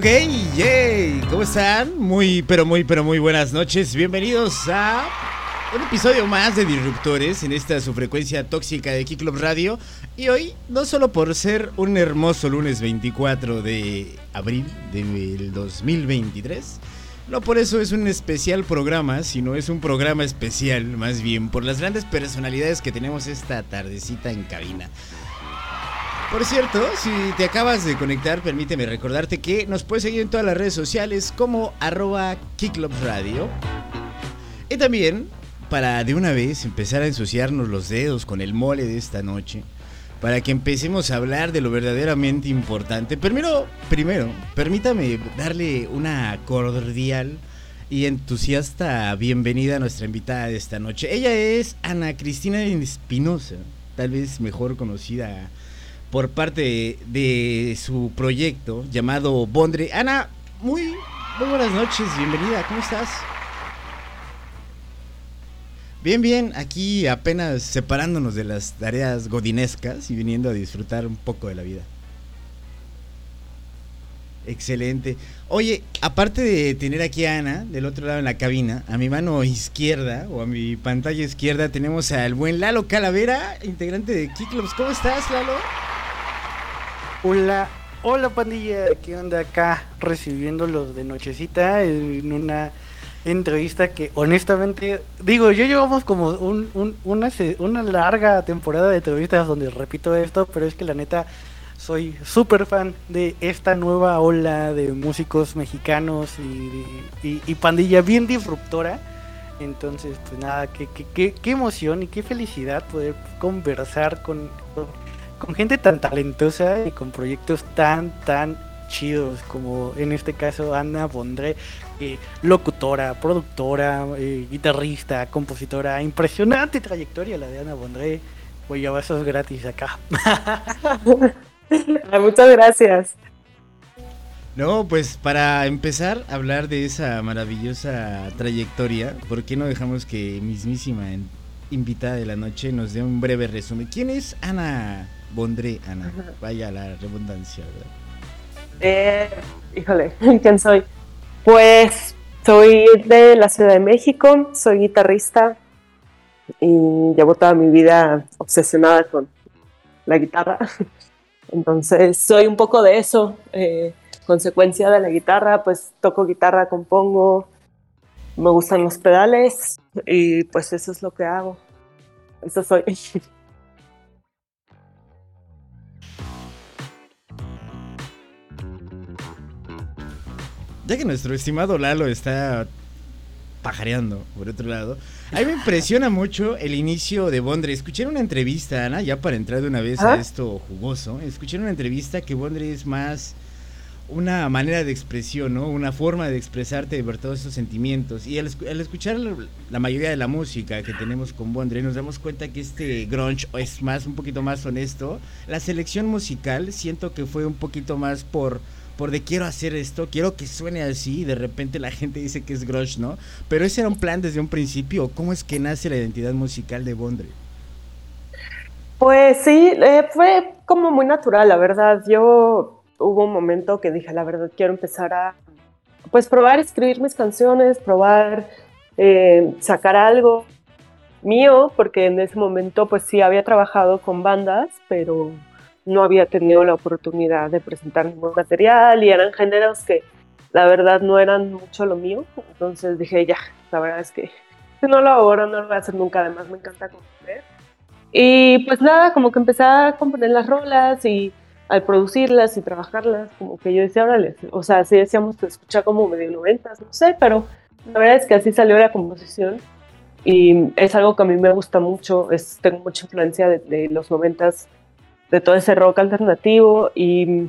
Ok, yay, ¿cómo están? Muy, pero muy, pero muy buenas noches. Bienvenidos a un episodio más de Disruptores en esta su frecuencia tóxica de Club Radio. Y hoy, no solo por ser un hermoso lunes 24 de abril del 2023, no por eso es un especial programa, sino es un programa especial, más bien, por las grandes personalidades que tenemos esta tardecita en cabina. Por cierto, si te acabas de conectar, permíteme recordarte que nos puedes seguir en todas las redes sociales como arroba Radio. Y también, para de una vez empezar a ensuciarnos los dedos con el mole de esta noche, para que empecemos a hablar de lo verdaderamente importante. Primero, primero, permítame darle una cordial y entusiasta bienvenida a nuestra invitada de esta noche. Ella es Ana Cristina Espinosa, tal vez mejor conocida por parte de, su proyecto llamado Bondre. Ana, muy, muy buenas noches, bienvenida, ¿cómo estás? Bien, bien, aquí apenas separándonos de las tareas godinescas y viniendo a disfrutar un poco de la vida. Excelente. Oye, aparte de tener aquí a Ana del otro lado en la cabina, a mi mano izquierda o a mi pantalla izquierda tenemos al buen Lalo Calavera, integrante de Kiklops. ¿Cómo estás, Lalo? Hola, hola pandilla, ¿qué onda acá? Recibiéndolos de nochecita en una entrevista que honestamente, digo, yo llevamos como un, una, larga temporada de entrevistas donde repito esto, pero es que la neta soy súper fan de esta nueva ola de músicos mexicanos y, pandilla bien disruptora. Entonces, pues nada, qué, qué, qué, emoción y qué felicidad poder conversar con con gente tan talentosa y con proyectos tan, tan chidos como en este caso Ana Bondré, eh, locutora, productora, eh, guitarrista, compositora, impresionante trayectoria la de Ana Bondré. Voy a vasos gratis acá. Muchas gracias. No, pues para empezar a hablar de esa maravillosa trayectoria, ¿por qué no dejamos que mismísima invitada de la noche nos dé un breve resumen? ¿Quién es Ana Bondré, Ana. Vaya la redundancia, ¿verdad? Eh, híjole, ¿quién soy? Pues soy de la Ciudad de México, soy guitarrista y llevo toda mi vida obsesionada con la guitarra. Entonces soy un poco de eso. Eh, consecuencia de la guitarra, pues toco guitarra, compongo, me gustan los pedales y pues eso es lo que hago. Eso soy. Ya que nuestro estimado Lalo está pajareando, por otro lado, a mí me impresiona mucho el inicio de Bondre. Escuché una entrevista, Ana, ya para entrar de una vez a esto jugoso, escuché una entrevista que Bondre es más una manera de expresión, ¿no? Una forma de expresarte, de ver todos esos sentimientos. Y al, escuchar la, mayoría de la música que tenemos con Bondre, nos damos cuenta que este grunge es más, un poquito más honesto. La selección musical siento que fue un poquito más por por de quiero hacer esto, quiero que suene así y de repente la gente dice que es grunge, ¿no? Pero ese era un plan desde un principio, ¿cómo es que nace la identidad musical de Bondre? Pues sí, eh, fue como muy natural, la verdad. Yo hubo un momento que dije, la verdad, quiero empezar a, pues, probar escribir mis canciones, probar eh, sacar algo mío, porque en ese momento, pues sí, había trabajado con bandas, pero no había tenido la oportunidad de presentar ningún material y eran géneros que la verdad no eran mucho lo mío. Entonces dije, ya, la verdad es que si no lo ahora, no lo voy a hacer nunca. Además, me encanta componer. Y pues nada, como que empecé a componer las rolas y al producirlas y trabajarlas, como que yo decía, órale, o sea, sí decíamos que escucha como medio noventas, no sé, pero la verdad es que así salió la composición y es algo que a mí me gusta mucho, es, tengo mucha influencia de los noventas de todo ese rock alternativo y,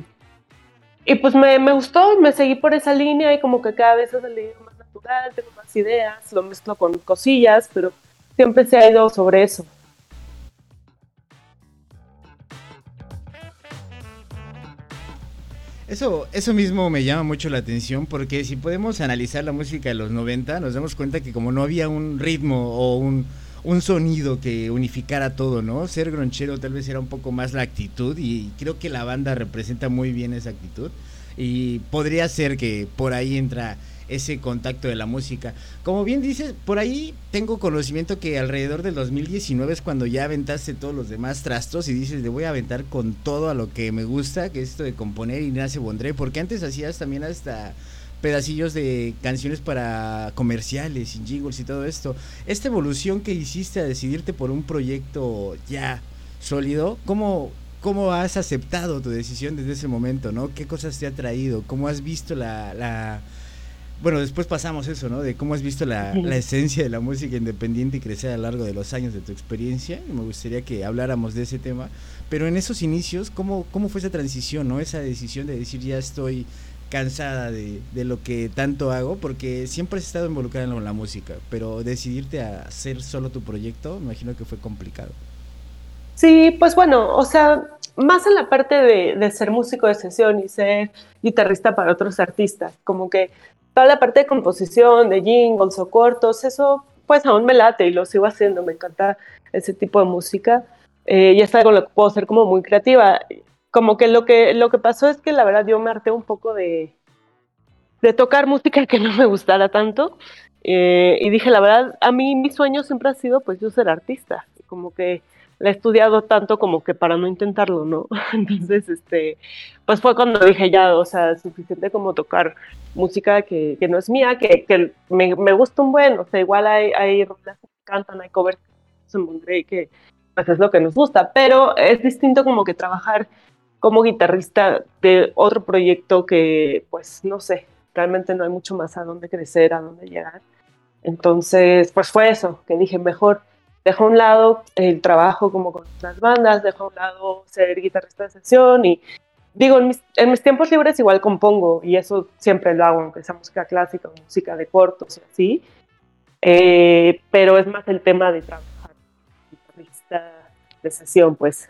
y pues me, me, gustó, me seguí por esa línea y como que cada vez es el más natural, tengo más ideas, lo mezclo con cosillas, pero siempre se ha ido sobre eso. Eso, eso mismo me llama mucho la atención porque si podemos analizar la música de los 90, nos damos cuenta que como no había un ritmo o un, un sonido que unificara todo, ¿no? Ser gronchero tal vez era un poco más la actitud y creo que la banda representa muy bien esa actitud. y podría ser que por ahí entra ese contacto de la música. Como bien dices, por ahí tengo conocimiento que alrededor del 2019 es cuando ya aventaste todos los demás trastos y dices, le voy a aventar con todo a lo que me gusta, que es esto de componer y nace Bondré, porque antes hacías también hasta pedacillos de canciones para comerciales y jingles y todo esto. Esta evolución que hiciste a decidirte por un proyecto ya sólido, ¿cómo, cómo has aceptado tu decisión desde ese momento, no? ¿Qué cosas te ha traído? ¿Cómo has visto la bueno, después pasamos eso, ¿no? De cómo has visto la, esencia de la música independiente y crecer a lo largo de los años de tu experiencia. Y me gustaría que habláramos de ese tema. Pero en esos inicios, ¿cómo, cómo fue esa transición, ¿no? Esa decisión de decir, ya estoy cansada de, de lo que tanto hago, porque siempre has estado involucrada en la música, pero decidirte a hacer solo tu proyecto, me imagino que fue complicado. Sí, pues bueno, o sea, más en la parte de, ser músico de sesión y ser guitarrista para otros artistas, como que toda la parte de composición, de jingles o cortos, eso pues aún me late y lo sigo haciendo, me encanta ese tipo de música eh, y es algo lo que puedo ser como muy creativa. Como que lo, que lo que pasó es que la verdad yo me harté un poco de, de tocar música que no me gustara tanto eh, y dije la verdad, a mí mi sueño siempre ha sido pues yo ser artista, como que la he estudiado tanto como que para no intentarlo, ¿no? Entonces, este, pues fue cuando dije ya, o sea, suficiente como tocar música que, que no es mía, que, que me, me, gusta un buen, o sea, igual hay, hay que cantan, hay covers en que pues es lo que nos gusta, pero es distinto como que trabajar como guitarrista de otro proyecto que, pues, no sé, realmente no hay mucho más a dónde crecer, a dónde llegar. Entonces, pues fue eso, que dije, mejor dejo a un lado el trabajo como con las bandas, dejo a un lado ser guitarrista de sesión y digo, en mis, en mis, tiempos libres igual compongo y eso siempre lo hago, aunque sea música clásica o música de cortos y así, eh, pero es más el tema de trabajar guitarrista de sesión, pues.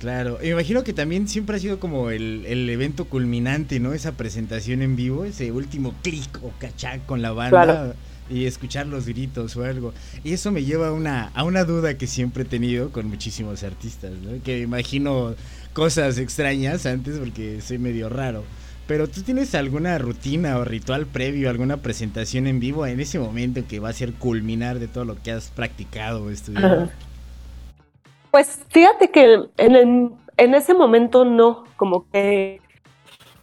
Claro, imagino que también siempre ha sido como el, el, evento culminante, ¿no? Esa presentación en vivo, ese último clic o cachá con la banda. Claro y escuchar los gritos o algo. Y eso me lleva a una, a una duda que siempre he tenido con muchísimos artistas, ¿no? que imagino cosas extrañas antes porque soy medio raro. Pero tú tienes alguna rutina o ritual previo, alguna presentación en vivo en ese momento que va a ser culminar de todo lo que has practicado o estudiado. Pues fíjate que en, en ese momento no, como que,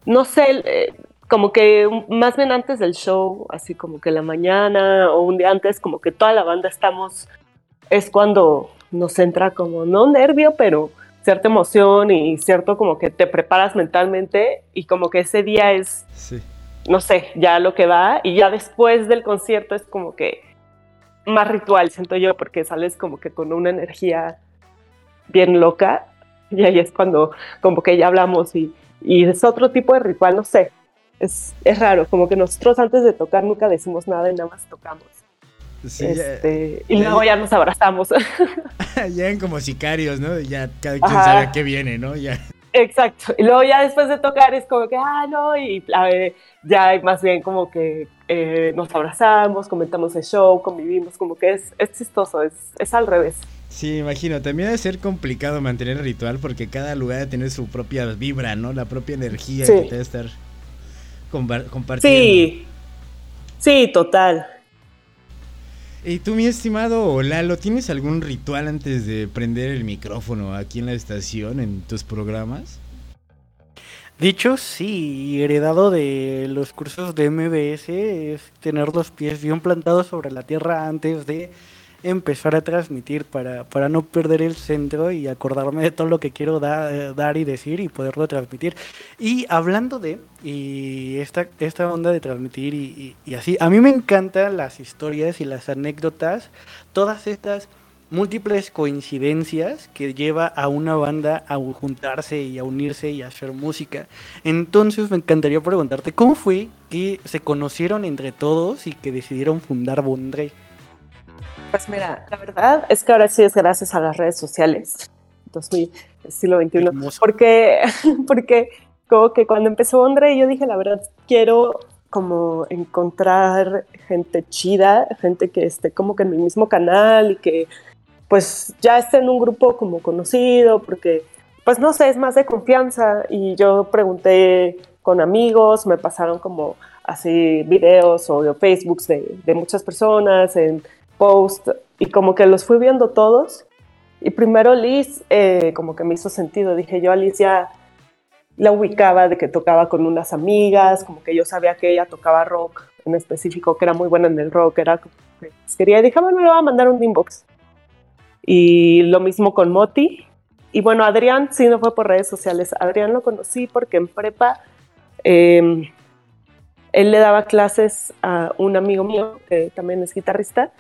no sé, eh, como que más bien antes del show, así como que la mañana o un día antes, como que toda la banda estamos, es cuando nos entra como, no nervio, pero cierta emoción y cierto como que te preparas mentalmente y como que ese día es, no sé, ya lo que va y ya después del concierto es como que más ritual, siento yo, porque sales como que con una energía bien loca y ahí es cuando como que ya hablamos y, y es otro tipo de ritual, no sé, es, es raro, como que nosotros antes de tocar nunca decimos nada y nada más tocamos. este, y luego ya nos abrazamos. ya en como sicarios, ¿no? Ya cada quien sabe a qué viene, ¿no? Ya. Exacto. Y luego ya después de tocar es como que, ah, no, y ya más bien como que eh, nos abrazamos, comentamos el show, convivimos, como que es, es chistoso, es, es al revés. Sí, imagino. También debe ser complicado mantener el ritual porque cada lugar tiene su propia vibra, ¿no? La propia energía que debe estar compartiendo. Sí, sí, total. Y tú, mi estimado Lalo, ¿tienes algún ritual antes de prender el micrófono aquí en la estación, en tus programas? Dicho sí, heredado de los cursos de MBS, es tener los pies bien plantados sobre la tierra antes de empezar a transmitir para, para no perder el centro y acordarme de todo lo que quiero dar y decir y poderlo transmitir. Y hablando de y esta, esta onda de transmitir y, y, así, a mí me encantan las historias y las anécdotas, todas estas múltiples coincidencias que lleva a una banda a juntarse y a unirse y a hacer música. Entonces me encantaría preguntarte, ¿cómo fue que se conocieron entre todos y que decidieron fundar Bondre? Pues mira, la verdad es que ahora sí es gracias a las redes sociales, 2000, siglo XXI, porque, porque como que cuando empezó Andre yo dije, la verdad, quiero como encontrar gente chida, gente que esté como que en mi mismo canal y que pues ya esté en un grupo como conocido, porque pues no sé, es más de confianza. Y yo pregunté con amigos, me pasaron como así videos o Facebook de, de muchas personas en post y como que los fui viendo todos. Y primero Liz eh, como que me hizo sentido. Dije yo a Liz ya la ubicaba de que tocaba con unas amigas, como que yo sabía que ella tocaba rock en específico, que era muy buena en el rock, era que quería, dije, bueno, le voy a mandar un inbox. Y lo mismo con Moti. Y bueno, Adrián sí no fue por redes sociales. Adrián lo conocí porque en prepa em, él le daba clases a un amigo mío, que también es guitarrista,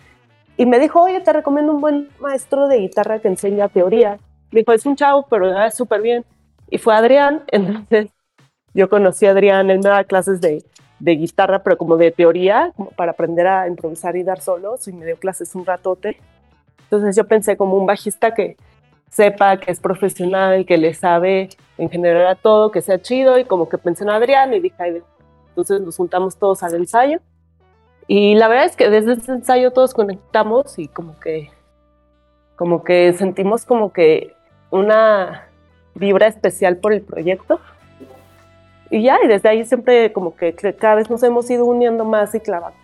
y me dijo, oye, te recomiendo un buen maestro de guitarra que enseña teoría. Me dijo, es un chavo, pero es súper bien. Y fue Adrián, entonces yo conocí a Adrián, él me daba clases de, de guitarra, pero como de teoría, como para aprender a improvisar y dar solos, y me dio clases un ratote. Entonces yo pensé como un bajista que sepa que es profesional, que le sabe en general a todo, que sea chido, y como que pensé en Adrián y dije, entonces nos juntamos todos al ensayo y la verdad es que desde ese ensayo todos conectamos y como que, como que sentimos como que una vibra especial por el proyecto. Y ya, y desde ahí siempre como que cada vez nos hemos ido uniendo más y clavando.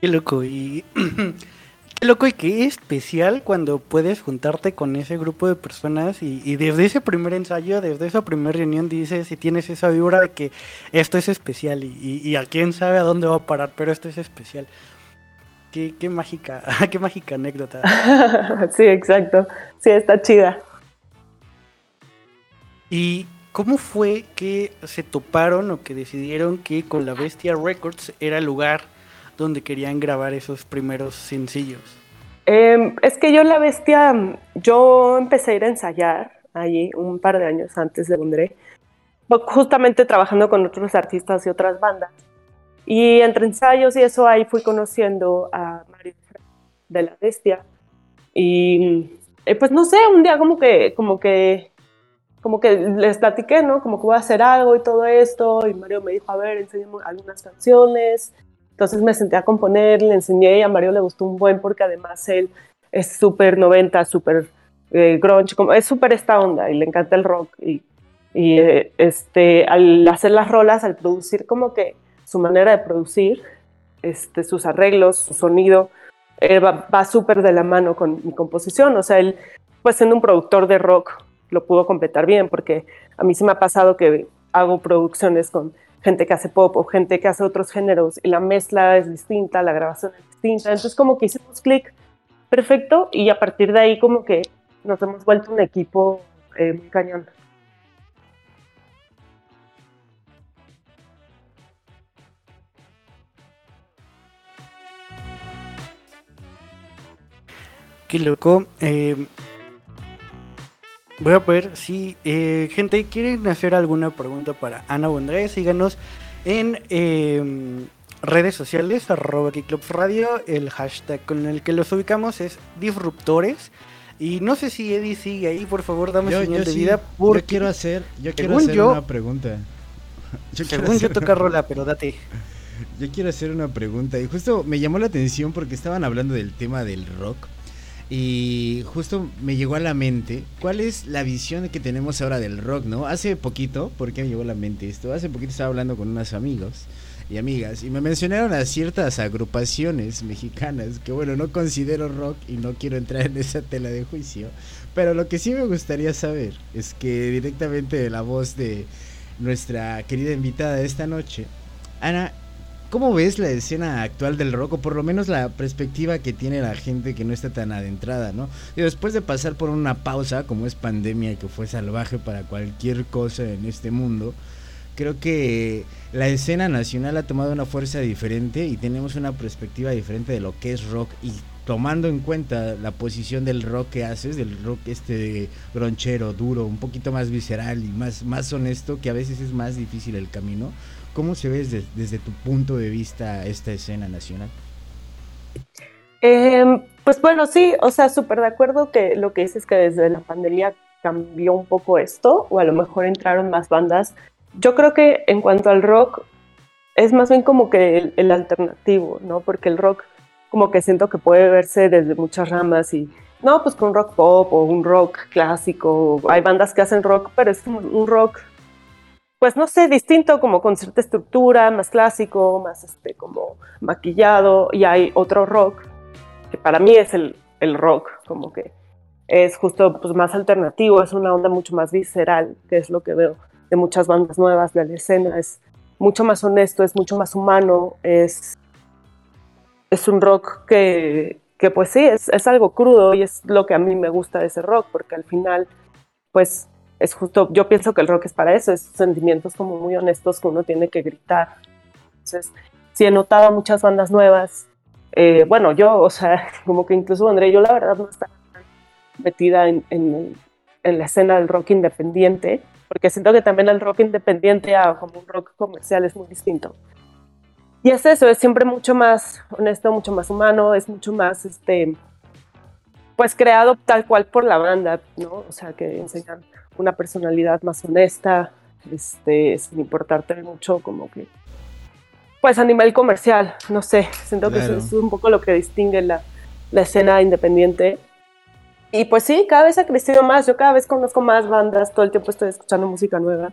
Qué loco, y loco y qué especial cuando puedes juntarte con ese grupo de personas y, desde ese primer ensayo, desde esa primera reunión dices y tienes esa vibra de que esto es especial y, a quién sabe a dónde va a parar, pero esto es especial. Qué, qué mágica, qué mágica anécdota. sí, exacto. Sí, está chida. ¿Y cómo fue que se toparon o que decidieron que con la Bestia Records era el lugar donde querían grabar esos primeros sencillos? Em, es que yo La Bestia, yo empecé a ir a ensayar allí un par de años antes de Bondré, justamente trabajando con otros artistas y otras bandas. Y entre ensayos y eso ahí fui conociendo a Mario de La Bestia. Y eh, pues no sé, un día como que, como que, como que les platiqué, ¿no? Como que voy a hacer algo y todo esto. Y Mario me dijo, a ver, enseñemos algunas canciones. Entonces me senté a componer, le enseñé y a Mario le gustó un buen porque además él es súper 90, súper eh, grunge, como, es súper esta onda y le encanta el rock. Y, eh, este, al hacer las rolas, al producir como que su manera de producir, este, sus arreglos, su sonido, va, va súper de la mano con mi composición. O sea, él, pues siendo un productor de rock, lo pudo completar bien porque a mí se me ha pasado que hago producciones con gente que hace pop o gente que hace otros géneros y la mezcla es distinta, la grabación es distinta. Entonces como que hicimos clic perfecto y a partir de ahí como que nos hemos vuelto un equipo eh, muy cañón. Qué loco. Eh, Voy a ver si eh, gente quieren hacer alguna pregunta para Ana Bondré, síganos en em, redes sociales, arroba Radio, el hashtag con el que los ubicamos es disruptores. Y no sé si Eddie sigue ahí, por favor, dame señal de vida. Porque yo quiero hacer, yo quiero hacer una pregunta. Yo según yo toca rola, pero date. Yo quiero hacer una pregunta y justo me llamó la atención porque estaban hablando del tema del rock. Y justo me llegó a la mente cuál es la visión que tenemos ahora del rock, ¿no? Hace poquito, ¿por qué me llegó a la mente esto? Hace poquito estaba hablando con unos amigos y amigas y me mencionaron a ciertas agrupaciones mexicanas que bueno, no considero rock y no quiero entrar en esa tela de juicio, pero lo que sí me gustaría saber es que directamente de la voz de nuestra querida invitada de esta noche, Ana, ¿Cómo ves la escena actual del rock o por lo menos la perspectiva que tiene la gente que no está tan adentrada, ¿no? Y después de pasar por una pausa como es pandemia que fue salvaje para cualquier cosa en este mundo, creo que la escena nacional ha tomado una fuerza diferente y tenemos una perspectiva diferente de lo que es rock y tomando en cuenta la posición del rock que haces, del rock este gronchero, duro, un poquito más visceral y más, más honesto, que a veces es más difícil el camino ¿Cómo se ve desde, tu punto de vista esta escena nacional? Em, pues bueno, sí, o sea, súper de acuerdo que lo que dices que desde la pandemia cambió un poco esto, o a lo mejor entraron más bandas. Yo creo que en cuanto al rock, es más bien como que el, alternativo, ¿no? Porque el rock como que siento que puede verse desde muchas ramas y, no, pues con rock pop o un rock clásico. Hay bandas que hacen rock, pero es un rock, pues no sé, distinto, como con cierta estructura, más clásico, más este, como maquillado. Y hay otro rock que para mí es el, el rock, como que es justo pues, más alternativo, es una onda mucho más visceral, que es lo que veo de muchas bandas nuevas de la escena. Es mucho más honesto, es mucho más humano, es, es un rock que, que pues sí, es, es, algo crudo y es lo que a mí me gusta de ese rock, porque al final, pues es justo, yo pienso que el rock es para eso, es sentimientos como muy honestos que uno tiene que gritar. Entonces, sí he notado muchas bandas nuevas, eh, bueno, yo, o sea, como que incluso André, yo la verdad no estaba metida en, en, en, la escena del rock independiente, porque siento que también el rock independiente a como un rock comercial es muy distinto. Y es eso, es siempre mucho más honesto, mucho más humano, es mucho más, este, pues creado tal cual por la banda, ¿no? O sea, que enseñan una personalidad más honesta, este, sin importarte mucho como que, pues a nivel comercial, no sé, siento que eso es un poco lo que distingue la, la escena independiente. Y pues sí, cada vez ha crecido más, yo cada vez conozco más bandas, todo el tiempo estoy escuchando música nueva.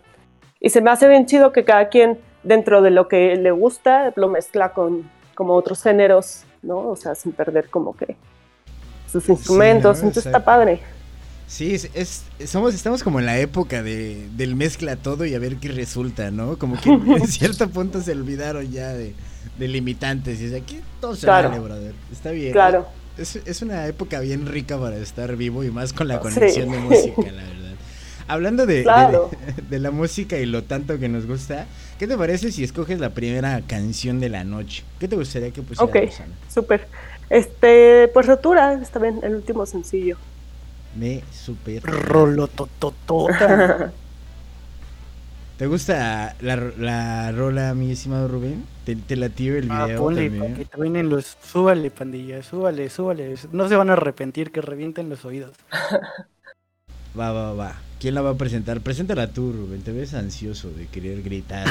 Y se me hace bien chido que cada quien dentro de lo que le gusta, lo mezcla con como otros géneros, ¿no? O sea, sin perder como que sus instrumentos, sí, entonces está padre. Sí, es, es, somos, estamos como en la época de, del mezcla todo y a ver qué resulta, ¿no? Como que en cierto punto se olvidaron ya de, de limitantes y es aquí todo se claro. vale, brother. Está bien. Claro. Es, es, una época bien rica para estar vivo y más con la conexión sí. de música, la verdad. Hablando de, claro. de, de, la música y lo tanto que nos gusta, ¿qué te parece si escoges la primera canción de la noche? ¿Qué te gustaría que pusiera? Ok, súper. Este, pues Rotura, está bien, el último sencillo. Me super. Rolototota. ¿Te gusta la, la rola, mi estimado Rubén? ¿Te, te latió el video? Ah, ponle, también? que los. Súbale, pandilla, súbale, súbale. No se van a arrepentir que revienten los oídos. Va, va, va. ¿Quién la va a presentar? Preséntala tú, Rubén. Te ves ansioso de querer gritar.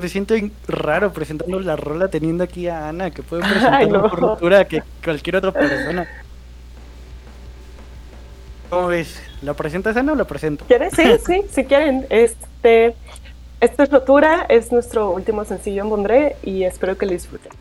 me siento raro presentando la rola teniendo aquí a Ana, que puede presentar Ay, no. ruptura que cualquier otra persona. ¿Cómo ves? ¿La presentas Ana o la presento? ¿Quieres? Sí, sí, si quieren. Este, esto es Rotura, es nuestro último sencillo en Bondré y espero que lo disfruten.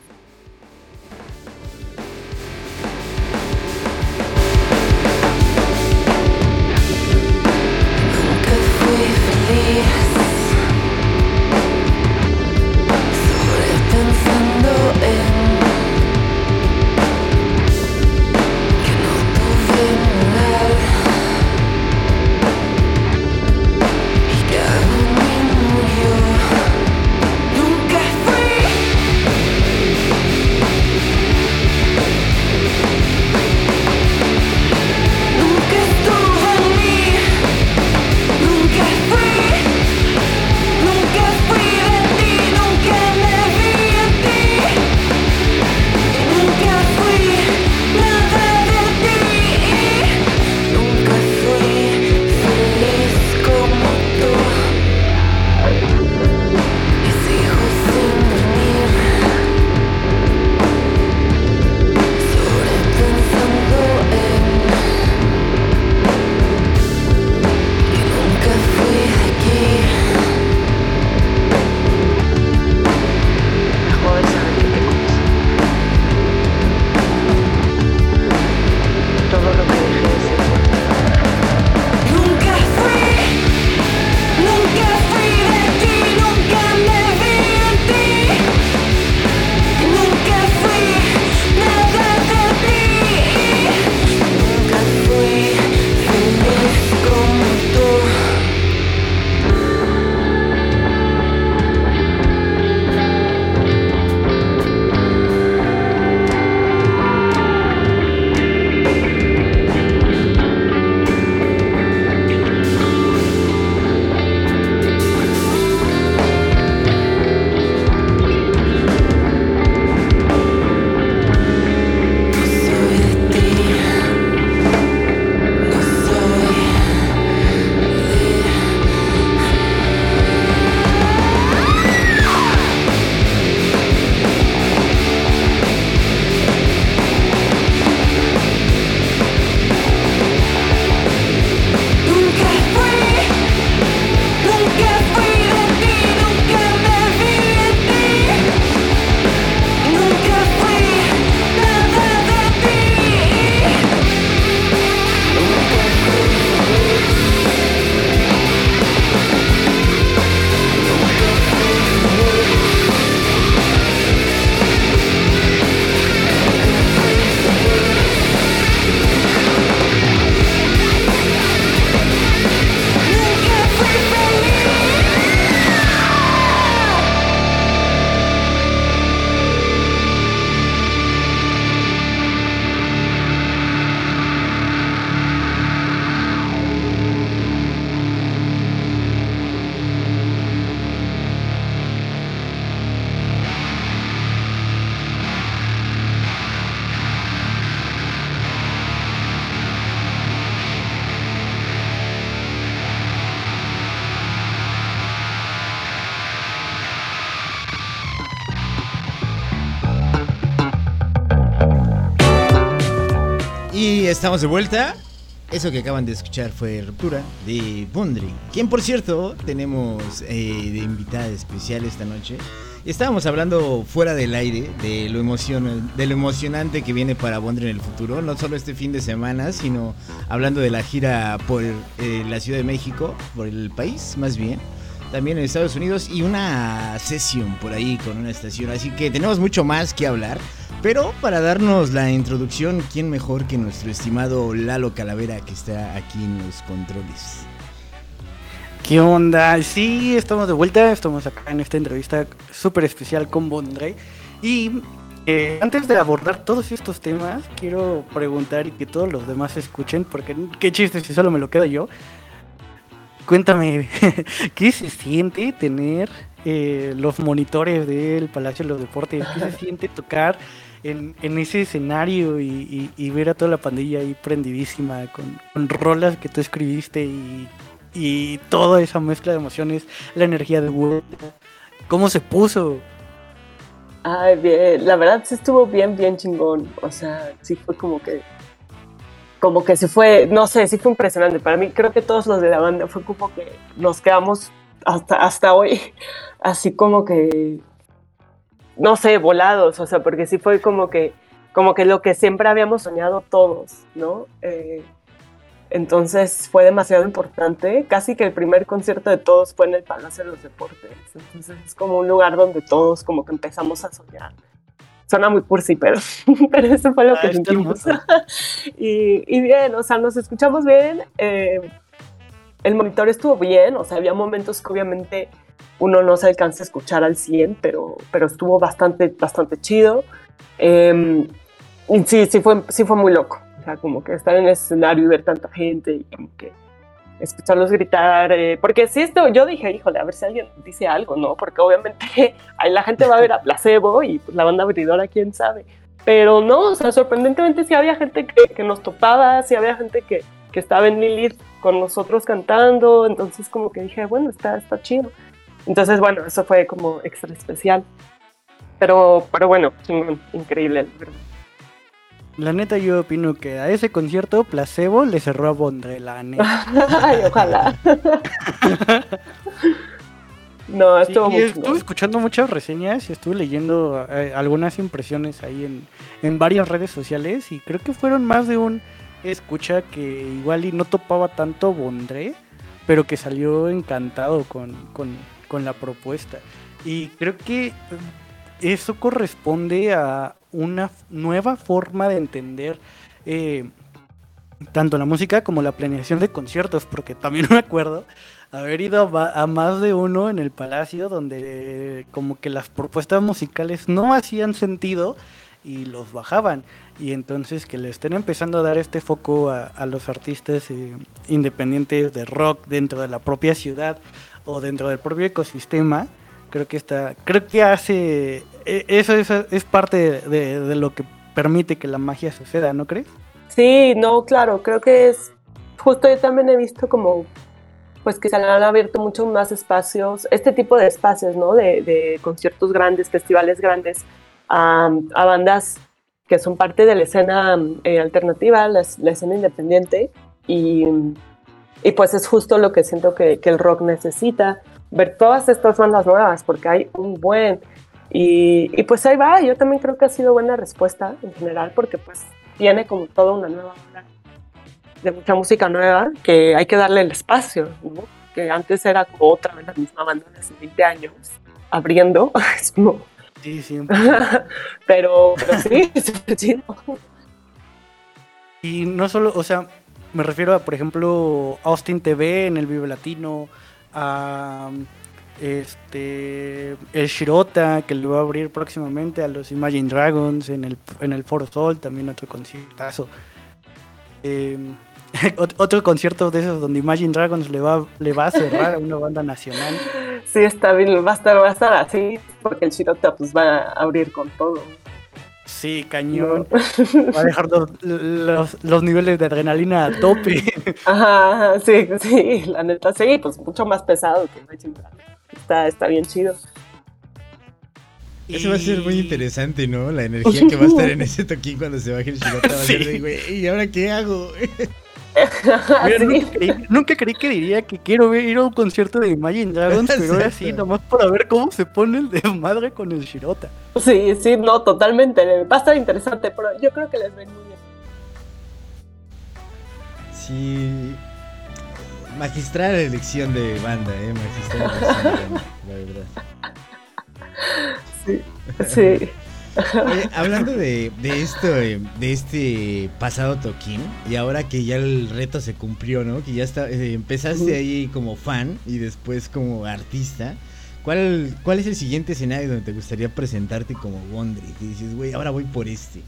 Estamos de vuelta. Eso que acaban de escuchar fue Ruptura de Bondri. Quien, por cierto, tenemos eh, de invitada especial esta noche. Estábamos hablando fuera del aire de lo, emocion de lo emocionante que viene para Bondri en el futuro. No solo este fin de semana, sino hablando de la gira por eh, la Ciudad de México, por el país más bien también en Estados Unidos y una sesión por ahí con una estación. Así que tenemos mucho más que hablar. Pero para darnos la introducción, ¿quién mejor que nuestro estimado Lalo Calavera que está aquí en los controles? ¿Qué onda? Sí, estamos de vuelta, estamos acá en esta entrevista súper especial con Bondre. Y eh, antes de abordar todos estos temas, quiero preguntar y que todos los demás escuchen, porque qué chiste si solo me lo quedo yo. Cuéntame, ¿qué se siente tener eh, los monitores del Palacio de los Deportes? ¿Qué se siente tocar en, ese escenario y, ver a toda la pandilla ahí prendidísima con, rolas que tú escribiste y, toda esa mezcla de emociones, la energía de vuelta? ¿Cómo se puso? Ay, bien, la verdad sí estuvo bien, bien chingón. O sea, sí fue como que como que se fue, no sé, sí fue impresionante. Para mí, creo que todos los de la banda fue como que nos quedamos hasta, hasta hoy, así como que, no sé, volados, o sea, porque sí fue como que, como que lo que siempre habíamos soñado todos, ¿no? Eh, entonces fue demasiado importante, casi que el primer concierto de todos fue en el Palacio de los Deportes, entonces es como un lugar donde todos como que empezamos a soñar suena muy cursi, pero, pero eso fue lo que ah, sentimos. y, y, bien, o sea, nos escuchamos bien. Eh, el monitor estuvo bien, o sea, había momentos que obviamente uno no se alcanza a escuchar al 100, pero, pero estuvo bastante, bastante chido. Eh, y sí, sí fue, sí fue muy loco. O sea, como que estar en el escenario y ver tanta gente y como que escucharlos gritar, eh, porque si esto, yo dije, híjole, a ver si alguien dice algo, ¿no? Porque obviamente la gente va a ver a placebo y pues, la banda abridora, quién sabe. Pero no, o sea, sorprendentemente sí había gente que, nos topaba, sí había gente que, que, estaba en Lilith con nosotros cantando, entonces como que dije, bueno, está, está chido. Entonces, bueno, eso fue como extra especial. Pero, pero bueno, increíble, verdad. La neta yo opino que a ese concierto Placebo le cerró a Bondre, la neta. Ay, ojalá. no, estuvo sí, Estuve escuchando muchas reseñas y estuve leyendo eh, algunas impresiones ahí en, en varias redes sociales y creo que fueron más de un escucha que igual y no topaba tanto Bondre, pero que salió encantado con, con, con la propuesta. Y creo que eso corresponde a una nueva forma de entender eh, tanto la música como la planeación de conciertos, porque también me acuerdo haber ido a, más de uno en el Palacio donde como que las propuestas musicales no hacían sentido y los bajaban. Y entonces que le estén empezando a dar este foco a, los artistas eh, independientes de rock dentro de la propia ciudad o dentro del propio ecosistema, creo que está, creo que hace, e, eso, es parte de, lo que permite que la magia suceda, ¿no crees? Sí, no, claro, creo que es, justo yo también he visto como, pues que se han abierto mucho más espacios, este tipo de espacios, ¿no? De, conciertos grandes, festivales grandes, a, bandas que son parte de la escena eh, alternativa, la, escena independiente, y, y, pues es justo lo que siento que, que el rock necesita ver todas estas bandas nuevas, porque hay un buen. Y, y, pues ahí va, yo también creo que ha sido buena respuesta en general, porque pues tiene como toda una nueva de mucha música nueva que hay que darle el espacio, ¿no? Que antes era como otra vez la misma banda de hace 20 años, abriendo, es como... Sí, sí. pero, pero sí, sí, Y no solo, o sea, me refiero a, por ejemplo, Austin TV en el Vive Latino, a este el Shirota que le va a abrir próximamente a los Imagine Dragons en el, en el Foro Sol, también otro conciertazo. Em, otro concierto de esos donde Imagine Dragons le va, le va a cerrar a una banda nacional. Sí, está bien, va a estar, va a estar así, porque el Shirota pues va a abrir con todo. Sí, cañón. Va a dejar los, niveles de adrenalina a tope. Ajá, sí, sí, la neta, sí, pues mucho más pesado que Está, está bien chido. Eso va a ser muy interesante, ¿no? La energía que va a estar en ese toquín cuando se baje el Shirota va a ser de, güey, ¿y ahora qué hago? Mira, nunca, creí, nunca, creí, que diría que quiero ir a un concierto de Imagine Dragons, pero ahora sí, nomás para ver cómo se pone el de madre con el Shirota. Sí, sí, no, totalmente. Va a estar interesante, pero yo creo que les ven muy bien. Sí. Magistral elección de banda, ¿eh? Magistral elección de banda, la verdad. Sí, sí. Oye, hablando de, de esto, de este pasado toquín, y ahora que ya el reto se cumplió, ¿no? Que ya está, eh, empezaste ahí como fan y después como artista. ¿Cuál, ¿Cuál es el siguiente escenario donde te gustaría presentarte como Wondry? Que dices, güey, ahora voy por este.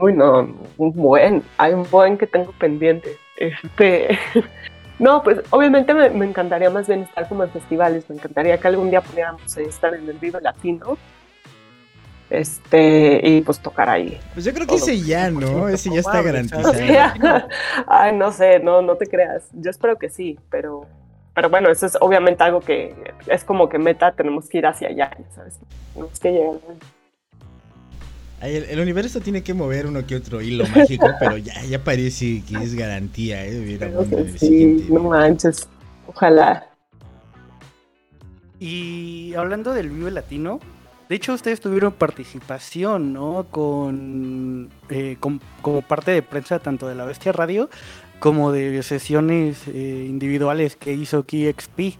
Uy, no, un buen, hay un buen que tengo pendiente. Este, no, pues obviamente me, me, encantaría más bien estar como en festivales, me encantaría que algún día pudiéramos estar en el Vivo Latino este, y pues tocar ahí. Pues yo creo que ese ya, ¿no? Ese ya está garantizado. Ay, no sé, no, no te creas. Yo espero que sí, pero, pero bueno, eso es obviamente algo que es como que meta, tenemos que ir hacia allá, ¿sabes? Tenemos que llegar. El, el, universo tiene que mover uno que otro hilo mágico, pero ya, ya parece que es garantía, ¿eh? sí, no manches. Ojalá. Y hablando del Vive Latino, de hecho, ustedes tuvieron participación, ¿no? Con, eh, como parte de prensa tanto de la Bestia Radio como de sesiones eh, individuales que hizo KXP.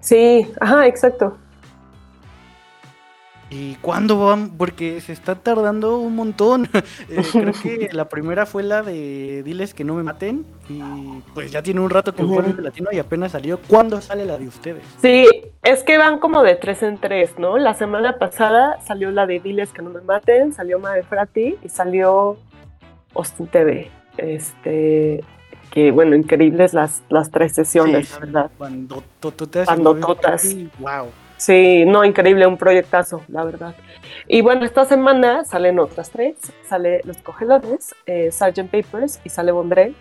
Sí, ajá, exacto. ¿Y cuándo van? Porque se está tardando un montón. Eh, creo que la primera fue la de Diles que no me maten. Y pues ya tiene un rato que fue en latino y apenas salió. ¿Cuándo sale la de ustedes? Sí, es que van como de tres en tres, ¿no? La semana pasada salió la de Diles que no me maten, salió Madre Frati y salió Austin TV. Este. Que bueno, increíbles las, las tres sesiones, la verdad. Cuando totas. Cuando totas. Wow. Sí, no, increíble, un proyectazo, la verdad. Y bueno, esta semana salen otras tres. Sale Los Cogelones, eh, Sgt. Papers y sale Bondré.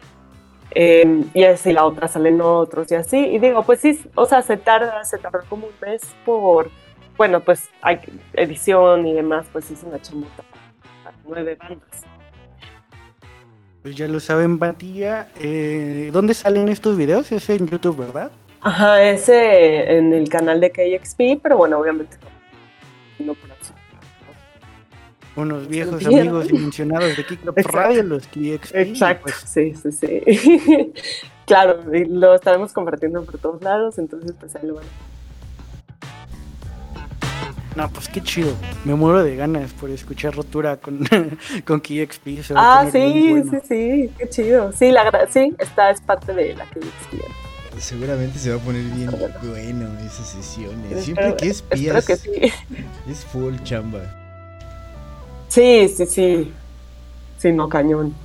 Eh, y así la otra salen otros y así. Y digo, pues sí, o sea, se tarda, se tarda como un mes por, bueno, pues hay edición y demás, pues es una chamota. Nueve bandas. Pues ya lo saben, Batía. Eh, ¿Dónde salen estos videos? Es en YouTube, ¿verdad? Ajá, ese en el canal de KXP, pero bueno, obviamente no, por eso. Unos viejos amigos mencionados de Kicklop Radio, los KXP. Exacto, pues. sí, sí, sí. claro, lo estaremos compartiendo por todos lados, entonces pues ahí lo van no, pues qué chido. Me muero de ganas por escuchar Rotura con, con KXP. ah, sí, sí, sí, qué chido. Sí, la sí, esta es parte de la KXP seguramente se va a poner bien bueno esas sesiones. Siempre que es pías, es full chamba. Sí, sí, sí. Sí, no, cañón.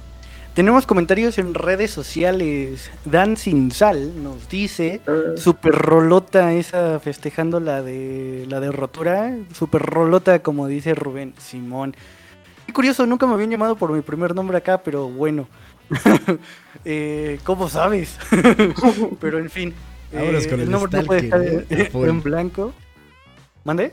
Tenemos comentarios en redes sociales. Dan Sin Sal nos dice, uh. super rolota esa festejando la de la de rotura, super rolota como dice Rubén Simón. Qué curioso, nunca me habían llamado por mi primer nombre acá, pero bueno. eh, ¿Cómo sabes? Pero en fin. Eh, con el, nombre no puede estar en, blanco. ¿Mande?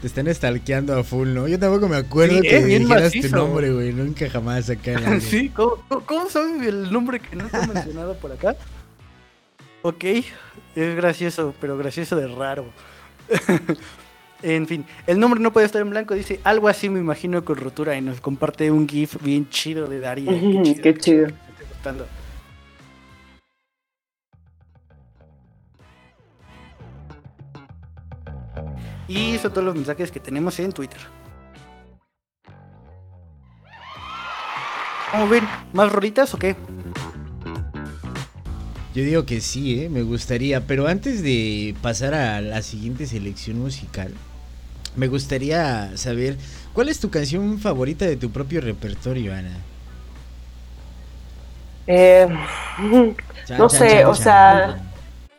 Te están stalkeando a full, ¿no? Yo tampoco me acuerdo que dijeras tu nombre, güey. Nunca jamás acá en la Sí, ¿Cómo, ¿Cómo, sabes el nombre que no está mencionado por acá? Ok, es gracioso, pero gracioso de raro. En fin, el nombre no puede estar en blanco, dice algo así me imagino con rotura y nos comparte un GIF bien chido de Daria. Qué chido. Y son todos los mensajes que tenemos en Twitter. ¿Cómo ven? ¿Más rolitas o qué? Yo digo que sí, ¿eh? me gustaría, pero antes de pasar a la siguiente selección musical, me gustaría saber, ¿cuál es tu canción favorita de tu propio repertorio, Ana? Eh, no sé, o sea,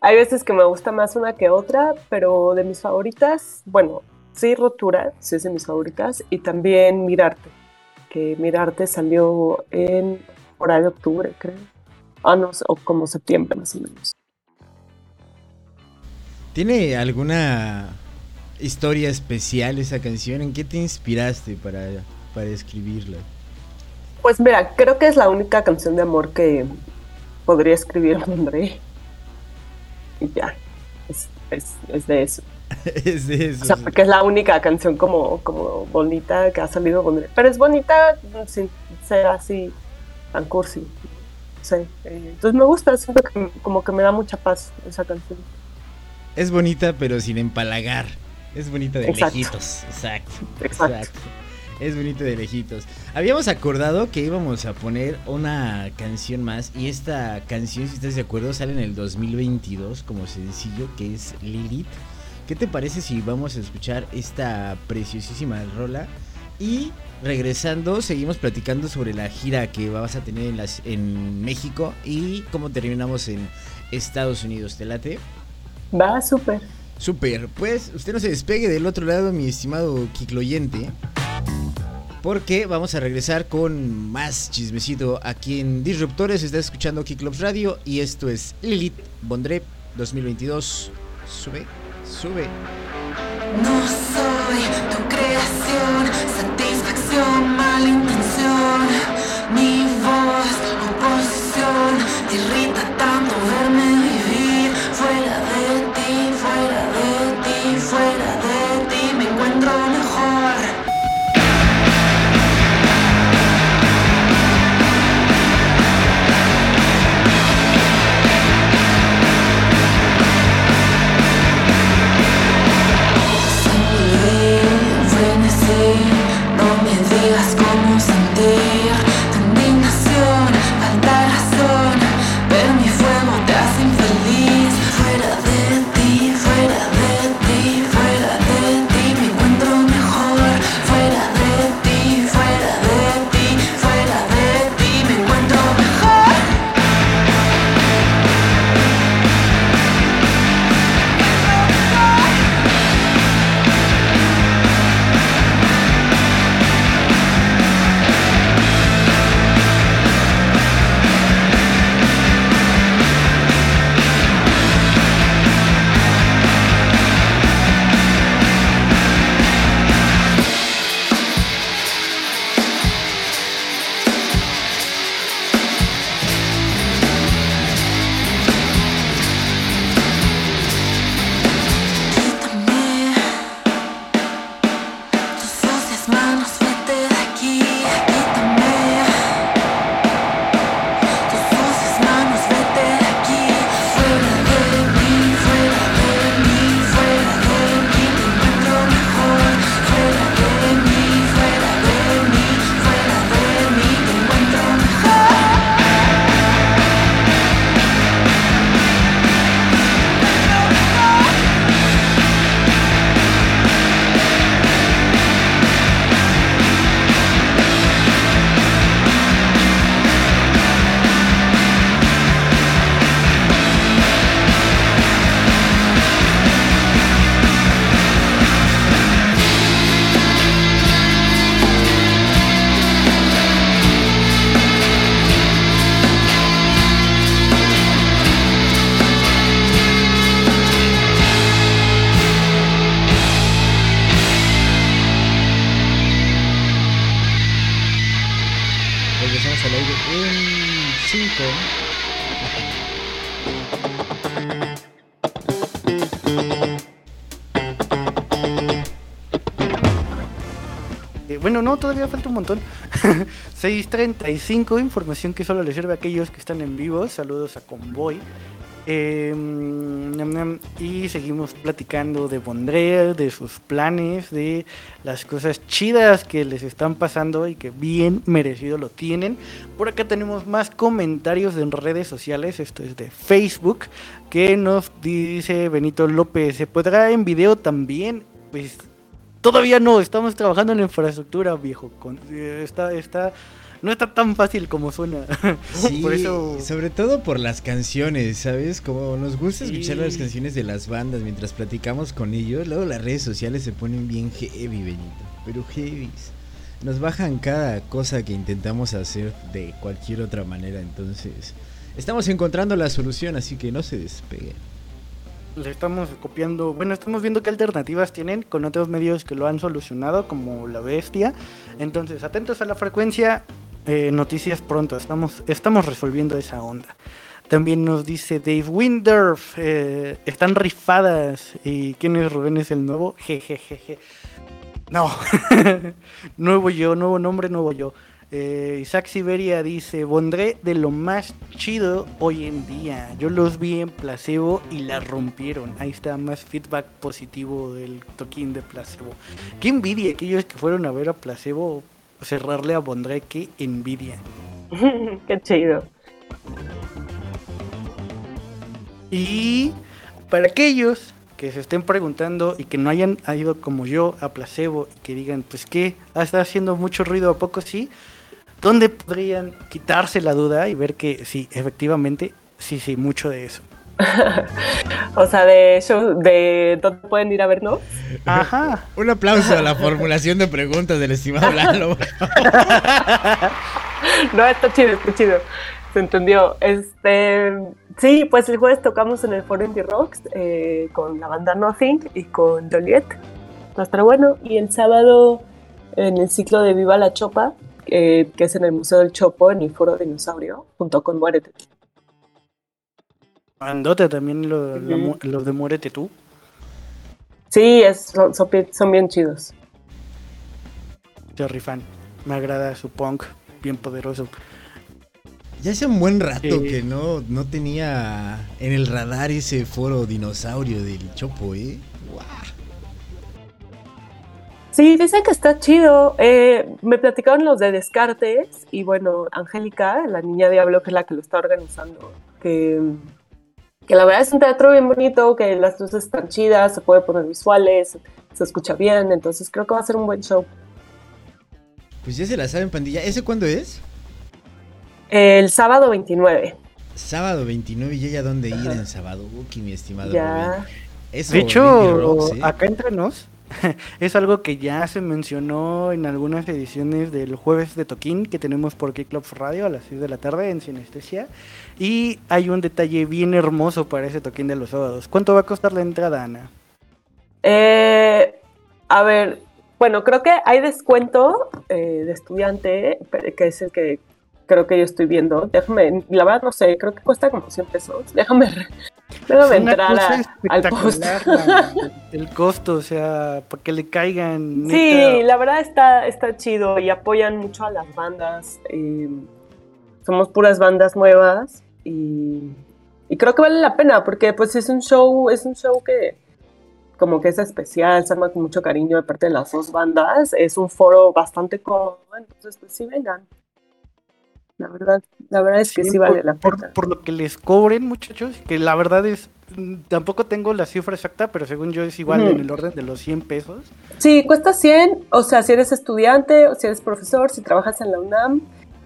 hay veces que me gusta más una que otra, pero de mis favoritas, bueno, sí, Rotura, sí es de mis favoritas, y también Mirarte, que Mirarte salió en de octubre, creo. Ah, no, o como septiembre más o menos. ¿Tiene alguna historia especial esa canción? ¿En qué te inspiraste para, para escribirla? Pues mira, creo que es la única canción de amor que podría escribir André. Y ya, es, es, de eso. es de eso. O sea, porque es la única canción como, como bonita que ha salido con Pero es bonita sin ser así tan cursi. Sí. Eh, entonces me gusta, siento que como que me da mucha paz esa canción. Es bonita, pero sin empalagar. Es bonita de lejitos. Exacto. Exacto. Es bonito de lejitos. Habíamos acordado que íbamos a poner una canción más. Y esta canción, si estás de acuerdo, sale en el 2022 como sencillo, que es Lilith. ¿Qué te parece si vamos a escuchar esta preciosísima rola? Y regresando, seguimos platicando sobre la gira que vas a tener en, las, en México y cómo terminamos en Estados Unidos. ¿Te late? Va, súper. Súper. Pues usted no se despegue del otro lado, mi estimado Kikloyente. Porque vamos a regresar con más chismecito aquí en Disruptores. Está escuchando Kiklops Radio y esto es Lilith Bondrep 2022. Sube, sube. No soy tu creación, satisfacción, mala intención. Mi voz, oposición, irrita tanto todavía falta un montón. 6.35, información que solo le sirve a aquellos que están en vivo. Saludos a Convoy. Nam, y seguimos platicando de Bondrel, de sus planes, de las cosas chidas que les están pasando y que bien merecido lo tienen. Por acá tenemos más comentarios en redes sociales. Esto es de Facebook. Que nos dice Benito López: ¿Se podrá en video también? Pues Todavía no, estamos trabajando en la infraestructura, viejo. Con- eh, está, está, no está tan fácil como suena. Sí, por eso. sobre todo por las canciones, ¿sabes? Como nos gusta Sí. escuchar las canciones de las bandas mientras platicamos con ellos, luego las redes sociales se ponen bien heavy, Benito. Pero heavy. Nos bajan cada cosa que intentamos hacer de cualquier otra manera, entonces estamos encontrando la solución, así que no se despeguen. Le estamos copiando, bueno, estamos viendo qué alternativas tienen con otros medios que lo han solucionado, como La Bestia. Entonces, atentos a la frecuencia, eh, noticias pronto, estamos, estamos resolviendo esa onda. También nos dice Dave Windorf, eh, están rifadas. ¿Y quién es Rubén? ¿Es el nuevo? Jejejeje. No, nuevo yo, nuevo nombre, nuevo yo. Eh, Isaac Siberia dice, Bondré de lo más chido hoy en día. Yo los vi en placebo y la rompieron. Ahí está más feedback positivo del toquín de placebo. Qué envidia aquellos que fueron a ver a placebo cerrarle a Bondré, qué envidia. Qué chido. Y para aquellos que se estén preguntando y que no hayan ido como yo a placebo y que digan, pues qué, está haciendo mucho ruido, ¿a poco sí? ¿Dónde podrían quitarse la duda y ver que sí, efectivamente, sí, sí, mucho de eso? o sea, de show, de dónde pueden ir a vernos. Ajá. Un aplauso a la formulación de preguntas del estimado Lalo. no, está chido, está chido. Se entendió. Este, sí, pues el jueves tocamos en el Foro Indie Rocks eh, con la banda Nothing y con Joliet. Va a estar bueno. Y el sábado en el ciclo de Viva la Chopa, eh, que es en el Museo del Chopo, en el Foro Dinosaurio, junto con Muérete. Mandote también lo- lo los de Muérete tú. Sí, es, son, son bien- son bien chidos. Yo rifan. Me agrada su punk, bien poderoso. Ya hace un buen rato Sí. que no, no tenía en el radar ese foro dinosaurio del Chopo, ¿eh? Sí, dicen que está chido. Eh, me platicaron los de Descartes y bueno, Angélica, la niña Diablo, que es la que lo está organizando, que, que la verdad es un teatro bien bonito, que las luces están chidas, se puede poner visuales, se escucha bien, entonces creo que va a ser un buen show. Pues ya se la saben, pandilla. ¿Ese cuándo es? El sábado 29. Sábado 29 y ella dónde ir en sábado. Uki, mi estimado Ya. Eso, De hecho, Rocks, ¿eh? acá entre nos, es algo que ya se mencionó en algunas ediciones del jueves de Toquín que tenemos por K-Clubs Radio a las 6 de la tarde en Sinestesia. Y hay un detalle bien hermoso para ese Toquín de los sábados. ¿Cuánto va a costar la entrada, Ana? Eh, a ver, bueno, creo que hay descuento eh, de estudiante, que es el que creo que yo estoy viendo. Déjame, la verdad no sé, creo que cuesta como 100 pesos. Déjame, Es una entrar a- al post. la- el costo, o sea, para que le caigan. Sí, neta. la verdad está, está chido y apoyan mucho a las bandas. eh, somos puras bandas nuevas y, y creo que vale la pena porque pues es un show, es un show que como que es especial, se arma con mucho cariño de parte de las dos bandas. Es un foro bastante cómodo, entonces pues sí vengan. La verdad, la verdad es que sí, por- vale la pena. por lo que les cobren, muchachos, que la verdad es. mm, Tampoco tengo la cifra exacta, pero según yo es igual en el orden de los 100 pesos. Sí, cuesta 100, o sea, si eres estudiante, o si eres profesor, si trabajas en la UNAM,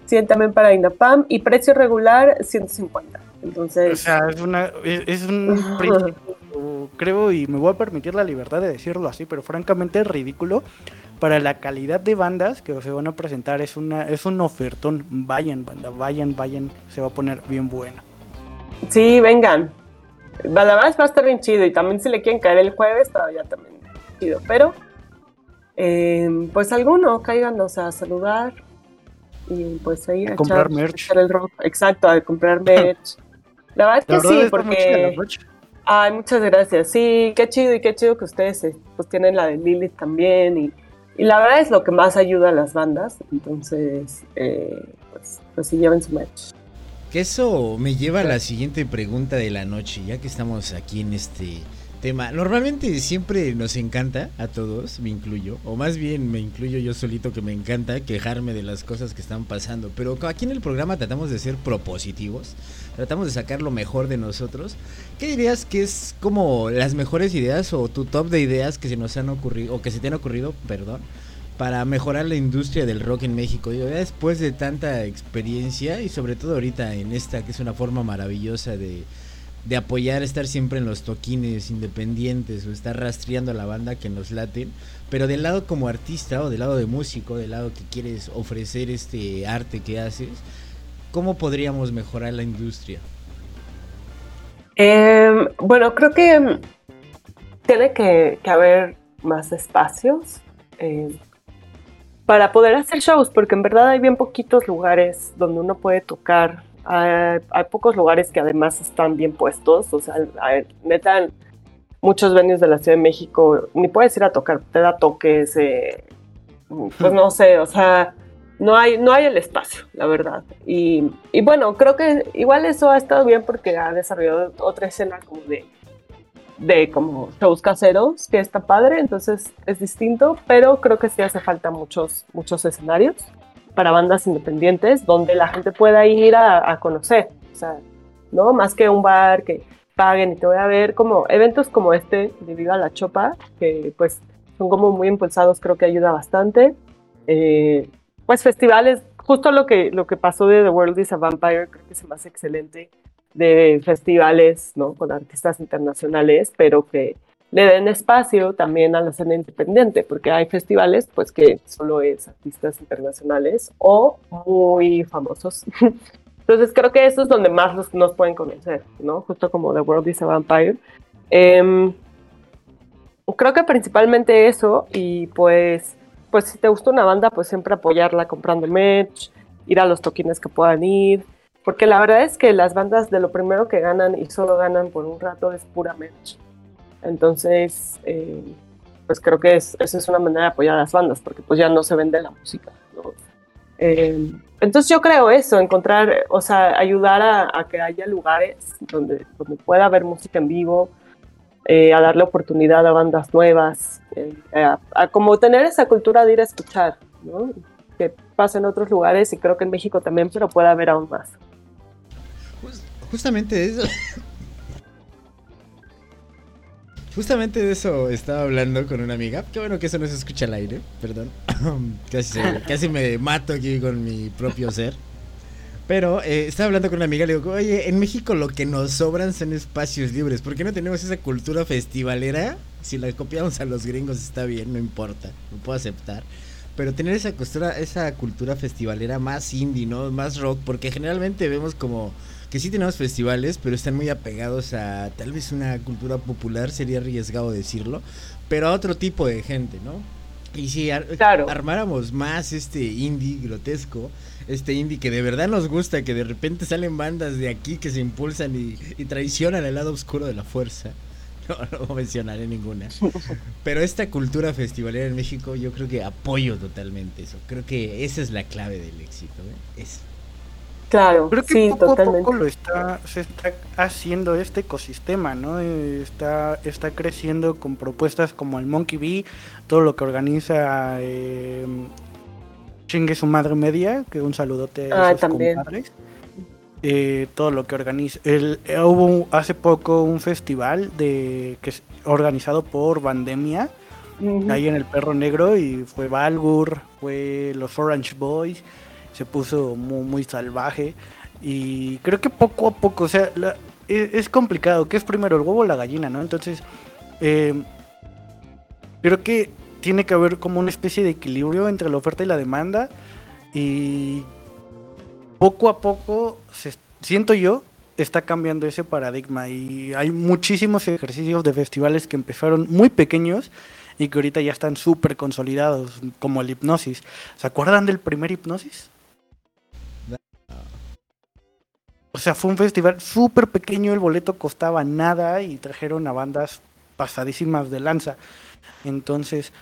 100 también para INAPAM, y precio regular, 150. Entonces, O sea, es, una, es, es un principio, creo, y me voy a permitir la libertad de decirlo así, pero francamente es ridículo para la calidad de bandas que se van a presentar. Es una es un ofertón. Vayan, banda, vayan, vayan. Se va a poner bien bueno. sí, vengan. La verdad va a estar bien chido, y también si le quieren caer el jueves, todavía también chido. Pero, eh, pues alguno, cáiganos a saludar, y pues ahí a, A comprar echar- merch. echar el rock. Exacto, a comprar merch. La verdad es que La verdad sí, la porque... Ay, muchas gracias. Sí, qué chido y qué chido que ustedes eh, pues tienen la de Lilith también y, y la verdad es lo que más ayuda a las bandas. Entonces, eh, pues, pues sí, lleven su merch. Que eso me lleva a la siguiente pregunta de la noche, ya que estamos aquí en este tema. Normalmente siempre nos encanta, a todos, me incluyo, o más bien me incluyo yo solito que me encanta quejarme de las cosas que están pasando, pero aquí en el programa tratamos de ser propositivos, tratamos de sacar lo mejor de nosotros. ¿Qué dirías que es como las mejores ideas o tu top de ideas que se nos han ocurrido, o que se te han ocurrido, perdón, para mejorar la industria del rock en México. Digo, ya después de tanta experiencia y sobre todo ahorita en esta que es una forma maravillosa de, de apoyar, estar siempre en los toquines independientes o estar rastreando a la banda que nos laten, pero del lado como artista o del lado de músico, del lado que quieres ofrecer este arte que haces, ¿cómo podríamos mejorar la industria? Em, bueno, creo que tiene que, que haber más espacios eh, para poder hacer shows, porque en verdad hay bien poquitos lugares donde uno puede tocar. Hay, hay pocos lugares que además están bien puestos, o sea, hay- neta, muchos venues de la Ciudad de México ni puedes ir a tocar, te da toques, eh, pues no sé, o sea, no hay, no hay el espacio, la verdad. Y, y bueno, creo que igual eso ha estado bien porque ha desarrollado otra escena como de, de como shows caseros, que está padre, entonces es distinto, pero creo que sí hace falta muchos, muchos escenarios para bandas independientes donde la gente pueda ir a, conocer, o sea, ¿no? Más que un bar que paguen y te voy a ver, como eventos como este de Viva la Chopa, que pues son como muy impulsados, creo que ayuda bastante. Eh, pues festivales, justo lo que, lo que pasó de The World is a Vampire, creo que se me hace excelente, de festivales, ¿no? Con artistas internacionales, pero que le den espacio también a la escena independiente, porque hay festivales, pues, que solo es artistas internacionales o muy famosos. Entonces creo que eso es donde más nos, pueden conocer, ¿no? Justo como The World is a Vampire. Em, creo que principalmente eso y pues, pues si te gusta una banda, pues siempre apoyarla comprando merch, ir a los toquines que puedan ir, porque la verdad es que las bandas de lo primero que ganan y solo ganan por un rato es pura merch. Entonces, eh, pues creo que es, esa es una manera de apoyar a las bandas, porque pues ya no se vende la música, ¿no? Eh, entonces yo creo eso, encontrar, o sea, ayudar a, a que haya lugares donde, donde pueda haber música en vivo, eh, a darle oportunidad a bandas nuevas, eh, a, a como tener esa cultura de ir a escuchar, ¿no? Que pasa en otros lugares y creo que en México también, pero puede haber aún más. Jus- justamente eso. Justamente de eso estaba hablando con una amiga. Qué bueno que eso no se escucha al aire, perdón. casi, me mato aquí con mi propio ser. Pero eh, estaba hablando con una amiga, le digo, oye, en México lo que nos sobran son espacios libres. ¿Por qué no tenemos esa cultura festivalera? Si la copiamos a los gringos está bien, no importa, lo puedo aceptar. Pero tener esa cultura, esa cultura festivalera más indie, ¿no? Más rock, porque generalmente vemos como que sí tenemos festivales, pero están muy apegados a tal vez una cultura popular, sería arriesgado decirlo, pero a otro tipo de gente, ¿no? Y si ar- Claro. armáramos más este indie grotesco, este indie que de verdad nos gusta, que de repente salen bandas de aquí que se impulsan y, y traicionan el lado oscuro de la fuerza. No, no mencionaré ninguna. Pero esta cultura festivalera en México, yo creo que apoyo totalmente eso. Creo que esa es la clave del éxito. ¿eh? Eso. Claro, Creo que sí, poco totalmente. a poco lo está, se está haciendo este ecosistema, ¿no? Está, está creciendo con propuestas como el Monkey Bee, todo lo que organiza eh, Chingue su madre media, que un saludote a Ah, esos también. compadres. Eh, todo lo que organiza. El, eh, hubo hace poco un festival de que es organizado por Vandemia, Ujú. ahí en el Perro Negro, y fue Valgur, fue los Orange Boys, se puso muy, muy salvaje. Y creo que poco a poco, o sea, la- es, es complicado. ¿Qué es primero, el huevo o la gallina, no? Entonces, eh, creo que tiene que haber como una especie de equilibrio entre la oferta y la demanda. Y poco a poco, siento yo, está cambiando ese paradigma. Y hay muchísimos ejercicios de festivales que empezaron muy pequeños y que ahorita ya están súper consolidados, como el hipnosis. ¿Se acuerdan del primer hipnosis? O sea, fue un festival súper pequeño, el boleto costaba nada y trajeron a bandas pasadísimas de lanza. Entonces,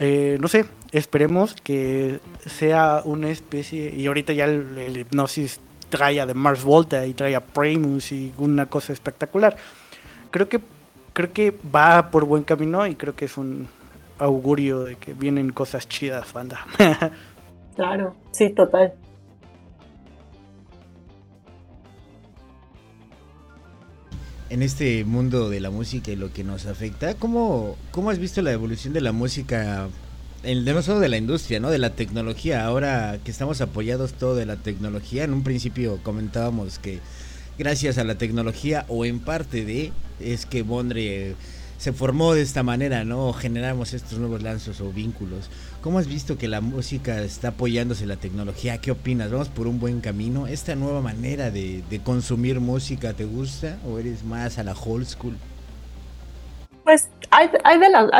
eh, no sé, esperemos que sea una especie, y ahorita ya el, hipnosis trae a The Mars Volta y trae a Primus y una cosa espectacular. Creo que, creo que va por buen camino y creo que es un augurio de que vienen cosas chidas, banda. Claro, sí, total. En este mundo de la música y lo que nos afecta, ¿cómo, cómo has visto la evolución de la música? El, no solo de la industria, ¿no? De la tecnología. Ahora que estamos apoyados todo de la tecnología, en un principio comentábamos que gracias a la tecnología o en parte de es que Bondre se formó de esta manera, ¿no? generamos estos nuevos lanzos o vínculos. ¿Cómo has visto que la música está apoyándose la tecnología? ¿Qué opinas? ¿Vamos por un buen camino? ¿Esta nueva manera de, consumir música te gusta o eres más a la old school? Pues hay,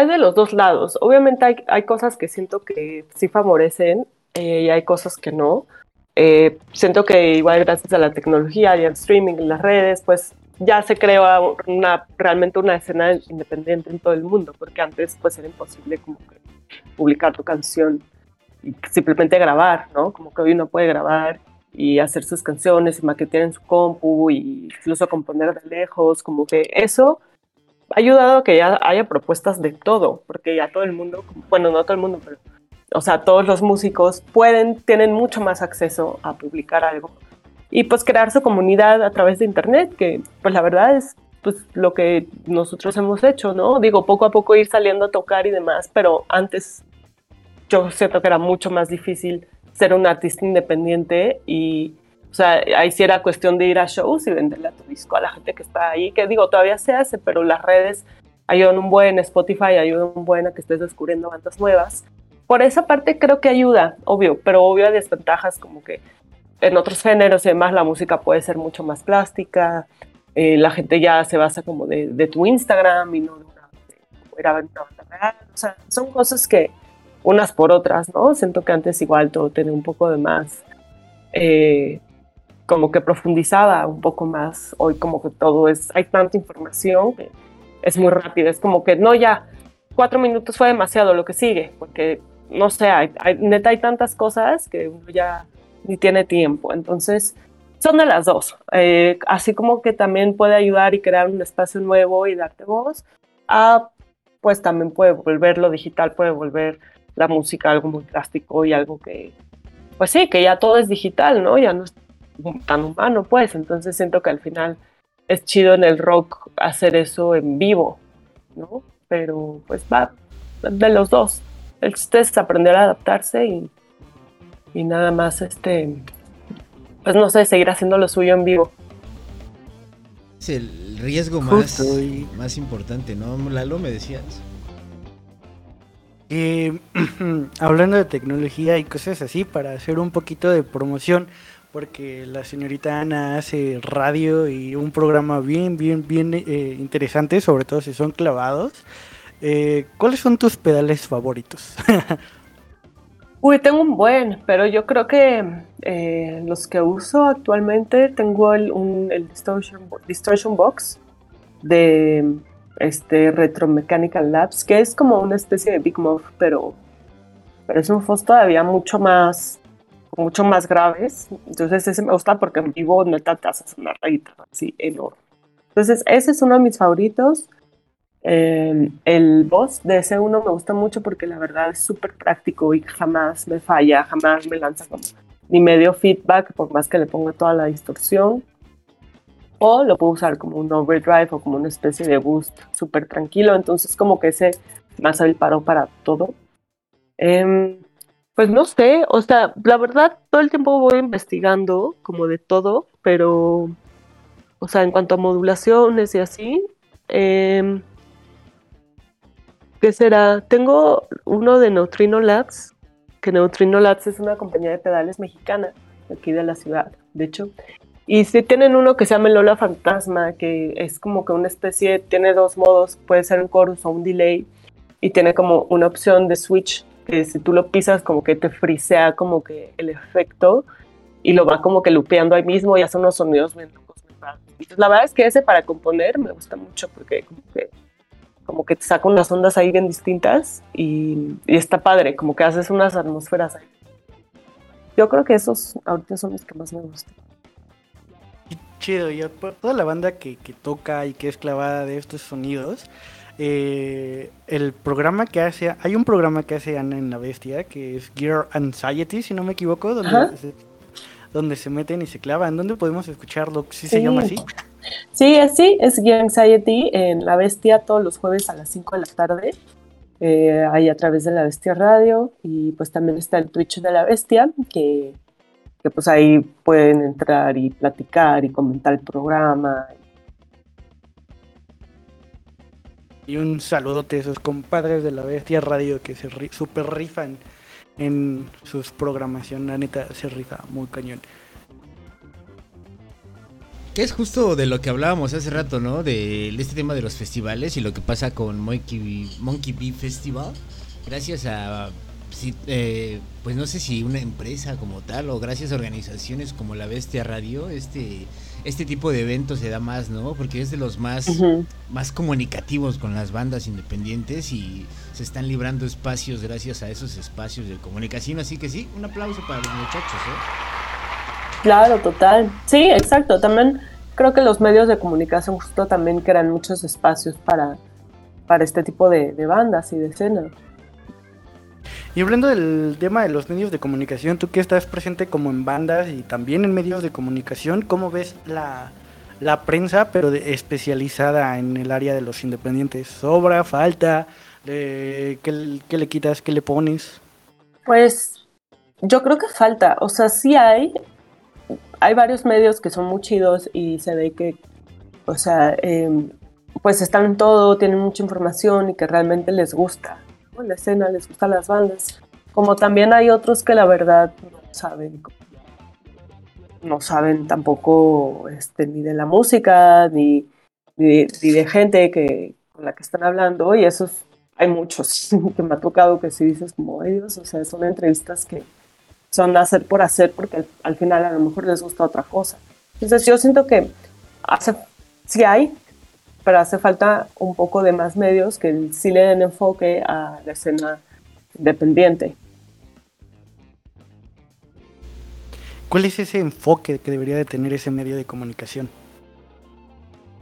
de los dos lados. Obviamente hay, hay cosas que siento que sí favorecen eh, y hay cosas que no. Eh, siento que igual gracias a la tecnología y al streaming y las redes, pues ya se crea una, realmente una escena independiente en todo el mundo, porque antes pues era imposible como que publicar tu canción y simplemente grabar, ¿no? Como que hoy uno puede grabar y hacer sus canciones y maquetear en su compu y incluso componer de lejos, como que eso ha ayudado a que ya haya propuestas de todo, porque ya todo el mundo, bueno, no todo el mundo, pero, o sea, todos los músicos pueden, tienen mucho más acceso a publicar algo y pues crear su comunidad a través de internet, que pues la verdad es pues lo que nosotros hemos hecho, ¿no? Digo, poco a poco ir saliendo a tocar y demás, pero antes yo siento que era mucho más difícil ser un artista independiente y, o sea, ahí sí era cuestión de ir a shows y venderle a tu disco a la gente que está ahí, que digo, todavía se hace, pero las redes ayudan un buen, Spotify ayuda un buen a que estés descubriendo bandas nuevas. Por esa parte creo que ayuda, obvio, pero obvio hay desventajas como que en otros géneros y demás la música puede ser mucho más plástica, eh, la gente ya se basa como de, de tu Instagram y no de una, de, una banda real, o sea, son cosas que unas por otras, ¿no? Siento que antes igual todo tenía un poco de más, eh, como que profundizada un poco más, hoy como que todo es, hay tanta información que es muy rápido, es como que no ya, cuatro minutos fue demasiado lo que sigue, porque no sé, hay, hay, neta hay tantas cosas que uno ya ni tiene tiempo. Entonces, son de las dos. Eh, así como que también puede ayudar y crear un espacio nuevo y darte voz, a, pues también puede volver lo digital, puede volver la música algo muy plástico y algo que, pues sí, que ya todo es digital, ¿no? Ya no es tan humano, pues. Entonces siento que al final es chido en el rock hacer eso en vivo, ¿no? Pero pues va de los dos. El chiste es aprender a adaptarse y y nada más, este, pues no sé, seguir haciendo lo suyo en vivo. Es el riesgo más, más importante, ¿no? Lalo, me decías. Eh, hablando de tecnología y cosas así, para hacer un poquito de promoción, porque la señorita Ana hace radio y un programa bien, bien, bien eh, interesante, sobre todo si son clavados. Eh, ¿Cuáles son tus pedales favoritos? Uy, tengo un buen, pero yo creo que eh, los que uso actualmente tengo el, un, el Distortion, Distortion Box de este Retro Mechanical Labs, que es como una especie de Big Muff, pero, pero es un Foss todavía mucho más, mucho más graves. Entonces ese me gusta porque en vivo neta te haces una rayita así enorme. Entonces ese es uno de mis favoritos. Eh, el boss de ese 1 me gusta mucho porque la verdad es súper práctico y jamás me falla, jamás me lanza como ni medio feedback por más que le ponga toda la distorsión. O lo puedo usar como un overdrive o como una especie de boost súper tranquilo. Entonces como que ese más el paro para todo. Eh, pues no sé, o sea, la verdad todo el tiempo voy investigando como de todo, pero, o sea, en cuanto a modulaciones y así, eh, ¿Qué será? Tengo uno de Neutrino Labs, que Neutrino Labs es una compañía de pedales mexicana, aquí de la ciudad, de hecho. Y sí tienen uno que se llama Lola Fantasma, que es como que una especie, tiene dos modos, puede ser un chorus o un delay, y tiene como una opción de switch, que si tú lo pisas como que te frisea como que el efecto, y lo va como que lupeando ahí mismo y hace unos sonidos bien locos. La verdad es que ese para componer me gusta mucho porque como que como que te saca unas ondas ahí bien distintas y, y, está padre, como que haces unas atmósferas ahí. Yo creo que esos ahorita son los que más me gustan. Chido, y toda la banda que, que, toca y que es clavada de estos sonidos, eh, el programa que hace, hay un programa que hace Ana en la Bestia, que es Gear Anxiety, si no me equivoco, donde, se, donde se meten y se clavan. ¿Dónde podemos escucharlo? ¿Sí, sí. se llama así? Sí, sí, es Gear Anxiety en La Bestia todos los jueves a las 5 de la tarde. Eh, ahí a través de La Bestia Radio y pues también está el Twitch de La Bestia que, que pues ahí pueden entrar y platicar y comentar el programa. Y un saludote a esos compadres de la Bestia Radio que se ri- super rifan en sus programación. La neta se rifa muy cañón. Que es justo de lo que hablábamos hace rato, ¿no? De este tema de los festivales y lo que pasa con Monkey, Monkey Bee Festival. Gracias a, eh, pues no sé si una empresa como tal o gracias a organizaciones como la Bestia Radio, este, este tipo de eventos se da más, ¿no? Porque es de los más, más comunicativos con las bandas independientes y se están librando espacios gracias a esos espacios de comunicación. Así que sí, un aplauso para los muchachos, ¿eh? Claro, total. Sí, exacto. También creo que los medios de comunicación justo también crean muchos espacios para, para este tipo de, de bandas y de escena. Y hablando del tema de los medios de comunicación, tú que estás presente como en bandas y también en medios de comunicación, ¿cómo ves la, la prensa, pero de- especializada en el área de los independientes? ¿Sobra? ¿Falta? Eh, ¿qué, le quitas? ¿Qué le pones? Pues yo creo que falta, o sea, sí hay, hay varios medios que son muy chidos y se ve que, o sea, em, pues están en todo, tienen mucha información y que realmente les gusta ¿no? la escena, les gustan las bandas. Como también hay otros que la verdad no saben, no saben tampoco este, ni de la música, ni, ni, ni de gente que, con la que están hablando y esos hay muchos que me ha tocado que si dices como ellos, o sea, son entrevistas que son hacer por hacer porque al, al final a lo mejor les gusta otra cosa. Entonces yo siento que hace, sí hay, pero hace falta un poco de más medios que sí le den enfoque a la escena independiente. ¿Cuál es ese enfoque que debería de tener ese medio de comunicación?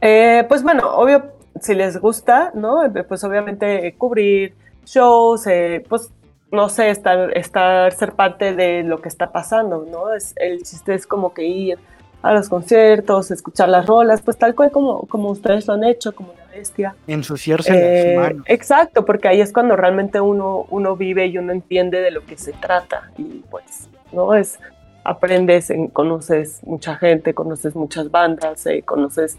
Eh, pues bueno, obvio, si les gusta, ¿no? Eh, Pues obviamente eh, cubrir shows, eh, pues no sé, estar, estar, ser parte de lo que está pasando, ¿no? Es, el chiste es como que ir a los conciertos, escuchar las rolas, pues tal cual como, como ustedes lo han hecho, como la bestia. Ensuciarse Eh, las manos. exacto, porque ahí es cuando realmente uno, uno vive y uno entiende de lo que se trata. Y pues, ¿no? Es, aprendes, en- conoces mucha gente, conoces muchas bandas, eh, conoces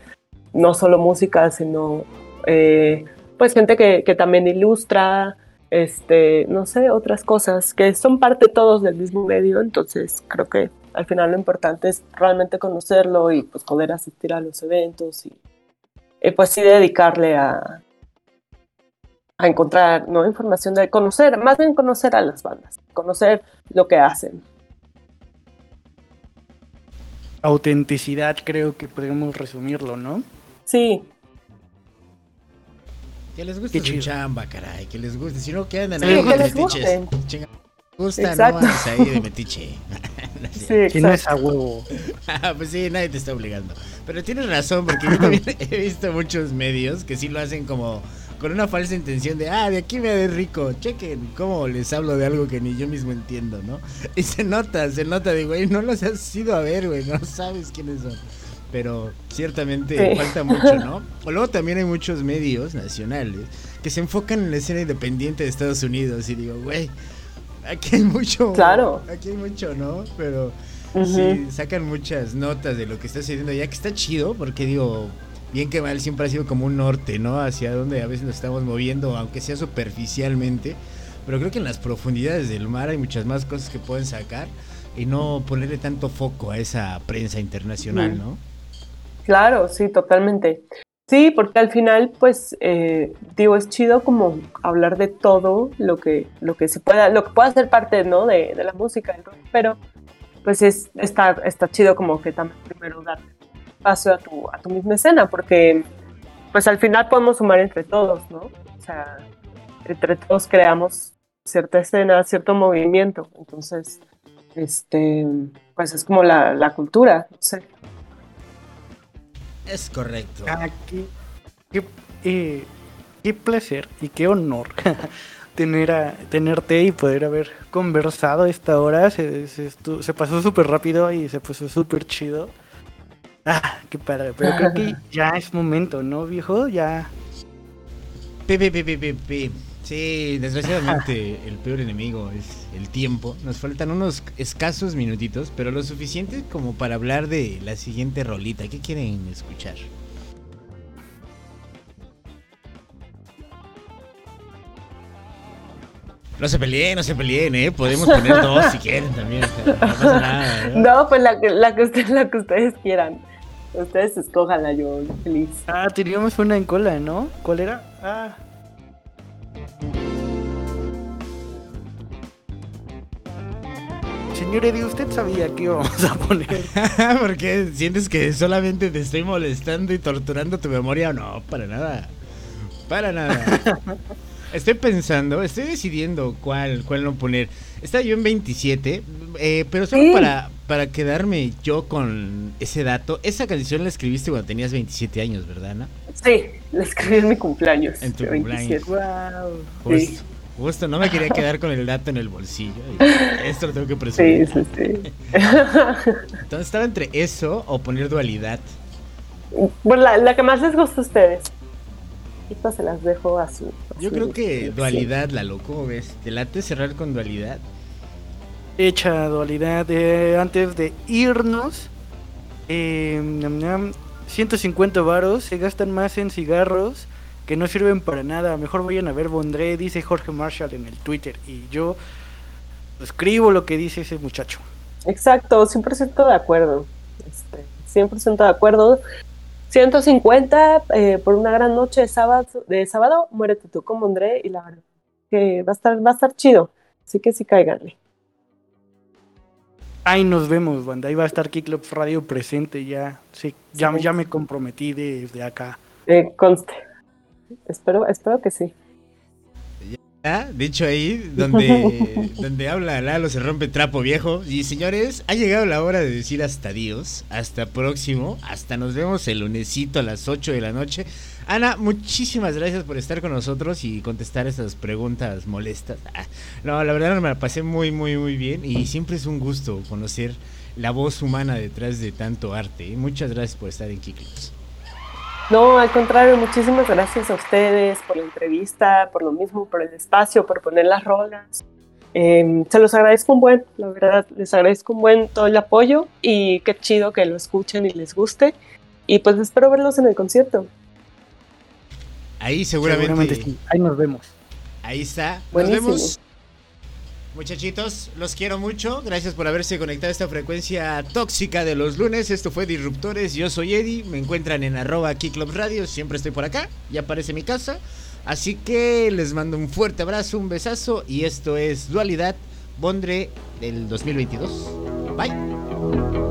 no solo música, sino eh, pues gente que, que también ilustra, este, no sé, otras cosas que son parte todos del mismo medio. Entonces creo que al final lo importante es realmente conocerlo y pues poder asistir a los eventos y eh, pues sí dedicarle a, a encontrar ¿no? información de conocer, más bien conocer a las bandas, conocer lo que hacen. Autenticidad, creo que podemos resumirlo, ¿no? Sí, Que les guste su chamba, caray, que les guste. Si no, que andan Sí, ahí que les metiches. gusta, Exacto. no andes ahí de metiche. sí, Si no es a huevo. Ah, pues sí, nadie te está obligando. Pero tienes razón, porque yo también he visto muchos medios que sí lo hacen como con una falsa intención de, ah, de aquí me de rico, chequen cómo les hablo de algo que ni yo mismo entiendo, ¿no? Y se nota, se nota güey, no los has ido a ver, güey, no sabes quiénes son. Pero ciertamente Sí. falta mucho, ¿no? O luego también hay muchos medios nacionales que se enfocan en la escena independiente de Estados Unidos y digo, güey, aquí hay mucho. Claro. Aquí hay mucho, ¿no? Pero. Sí, sacan muchas notas de lo que está sucediendo ya que está chido, porque digo, bien que mal siempre ha sido como un norte, ¿no? Hacia donde a veces nos estamos moviendo, aunque sea superficialmente. Pero creo que en las profundidades del mar hay muchas más cosas que pueden sacar y no ponerle tanto foco a esa prensa internacional, Mm. ¿no? Claro, sí, totalmente. Sí, porque al final, pues, eh, digo, es chido como hablar de todo lo que, lo que se pueda, lo que pueda ser parte, ¿no? De, de la música, del pero pues es, está, está chido como que también primero dar espacio a tu, a tu misma escena, porque pues al final podemos sumar entre todos, ¿no? O sea, entre todos creamos cierta escena, cierto movimiento, entonces, este, pues es como la, la cultura, no sé. Es correcto. Ah, qué, qué, eh, qué placer y qué honor tener a, tenerte y poder haber conversado esta hora. Se, se, pasó súper rápido y se puso súper chido. Ah, qué padre. Pero creo que ya es momento, ¿no, viejo? Ya. Pi, pi, pi, pi, pi, pi. Sí, desgraciadamente el peor enemigo es el tiempo. Nos faltan unos escasos minutitos, pero lo suficiente como para hablar de la siguiente rolita. ¿Qué quieren escuchar? No se peleen, no se peleen, ¿eh? Podemos poner dos si quieren también. No, pasa nada, ¿no? pues la que, la, que usted, la que ustedes quieran. Ustedes escojanla, yo feliz. Ah, teníamos una en cola, ¿no? ¿Cuál era? Ah. Señor Eddie, ¿usted sabía que íbamos a poner? Porque sientes que solamente te estoy molestando y torturando tu memoria. No, para nada. Para nada. Estoy pensando, estoy decidiendo cuál, cuál no poner. Estaba yo en 27, eh, pero solo para, para quedarme yo con ese dato. Esa canción la escribiste cuando tenías 27 años, ¿verdad, Ana? Sí, la escribí en mi cumpleaños. En tu de cumpleaños. 27. wow. Justo, Sí. Justo, no me quería quedar con el dato en el bolsillo. y esto lo tengo que presumir. Sí, sí, sí. Entonces estaba entre eso o poner dualidad. bueno, la, la que más les gusta a ustedes. Estas se las dejo a su. a Yo su creo que dualidad, la loco, ¿ves? ¿Te late cerrar con dualidad? Hecha dualidad. eh, antes de irnos, eh, ñam, ñam, 150 varos se gastan más en cigarros que no sirven para nada. Mejor vayan a ver Bondré, dice Jorge Marshall en el Twitter. Y yo escribo lo que dice ese muchacho. Exacto, 100% de acuerdo. Este, 100% de acuerdo. 150 eh, por una gran noche de sábado, de sábado, muérete tú con André y la verdad que va a estar, va a estar chido. Así que sí cáiganle. Ahí nos vemos, banda. Ahí va a estar Kicklop Radio presente ya. Sí, ya, Sí. ya me comprometí desde acá. Eh, conste. Espero, espero que sí. Ah, De hecho ahí donde, donde habla Lalo se rompe trapo viejo. Y señores, ha llegado la hora de decir hasta Dios, hasta próximo, hasta nos vemos el lunesito a las 8 de la noche. Ana, muchísimas gracias por estar con nosotros y contestar esas preguntas molestas. Ah, no, la verdad me la pasé muy, muy, muy bien y siempre es un gusto conocer la voz humana detrás de tanto arte. Muchas gracias por estar en Kiklos. No, al contrario, muchísimas gracias a ustedes por la entrevista, por lo mismo, por el espacio, por poner las rolas. Eh, se los agradezco un buen, la verdad, les agradezco un buen todo el apoyo y qué chido que lo escuchen y les guste. Y pues espero verlos en el concierto. Ahí seguramente, sí. Ahí nos vemos. Ahí está. Nos Buenísimo. vemos. Muchachitos, los quiero mucho. Gracias por haberse conectado a esta frecuencia tóxica de los lunes. Esto fue Disruptores. Yo soy Eddie. Me encuentran en arroba Radio. Siempre estoy por acá. Ya aparece mi casa. Así que les mando un fuerte abrazo, un besazo. Y esto es Dualidad Bondre del 2022. Bye.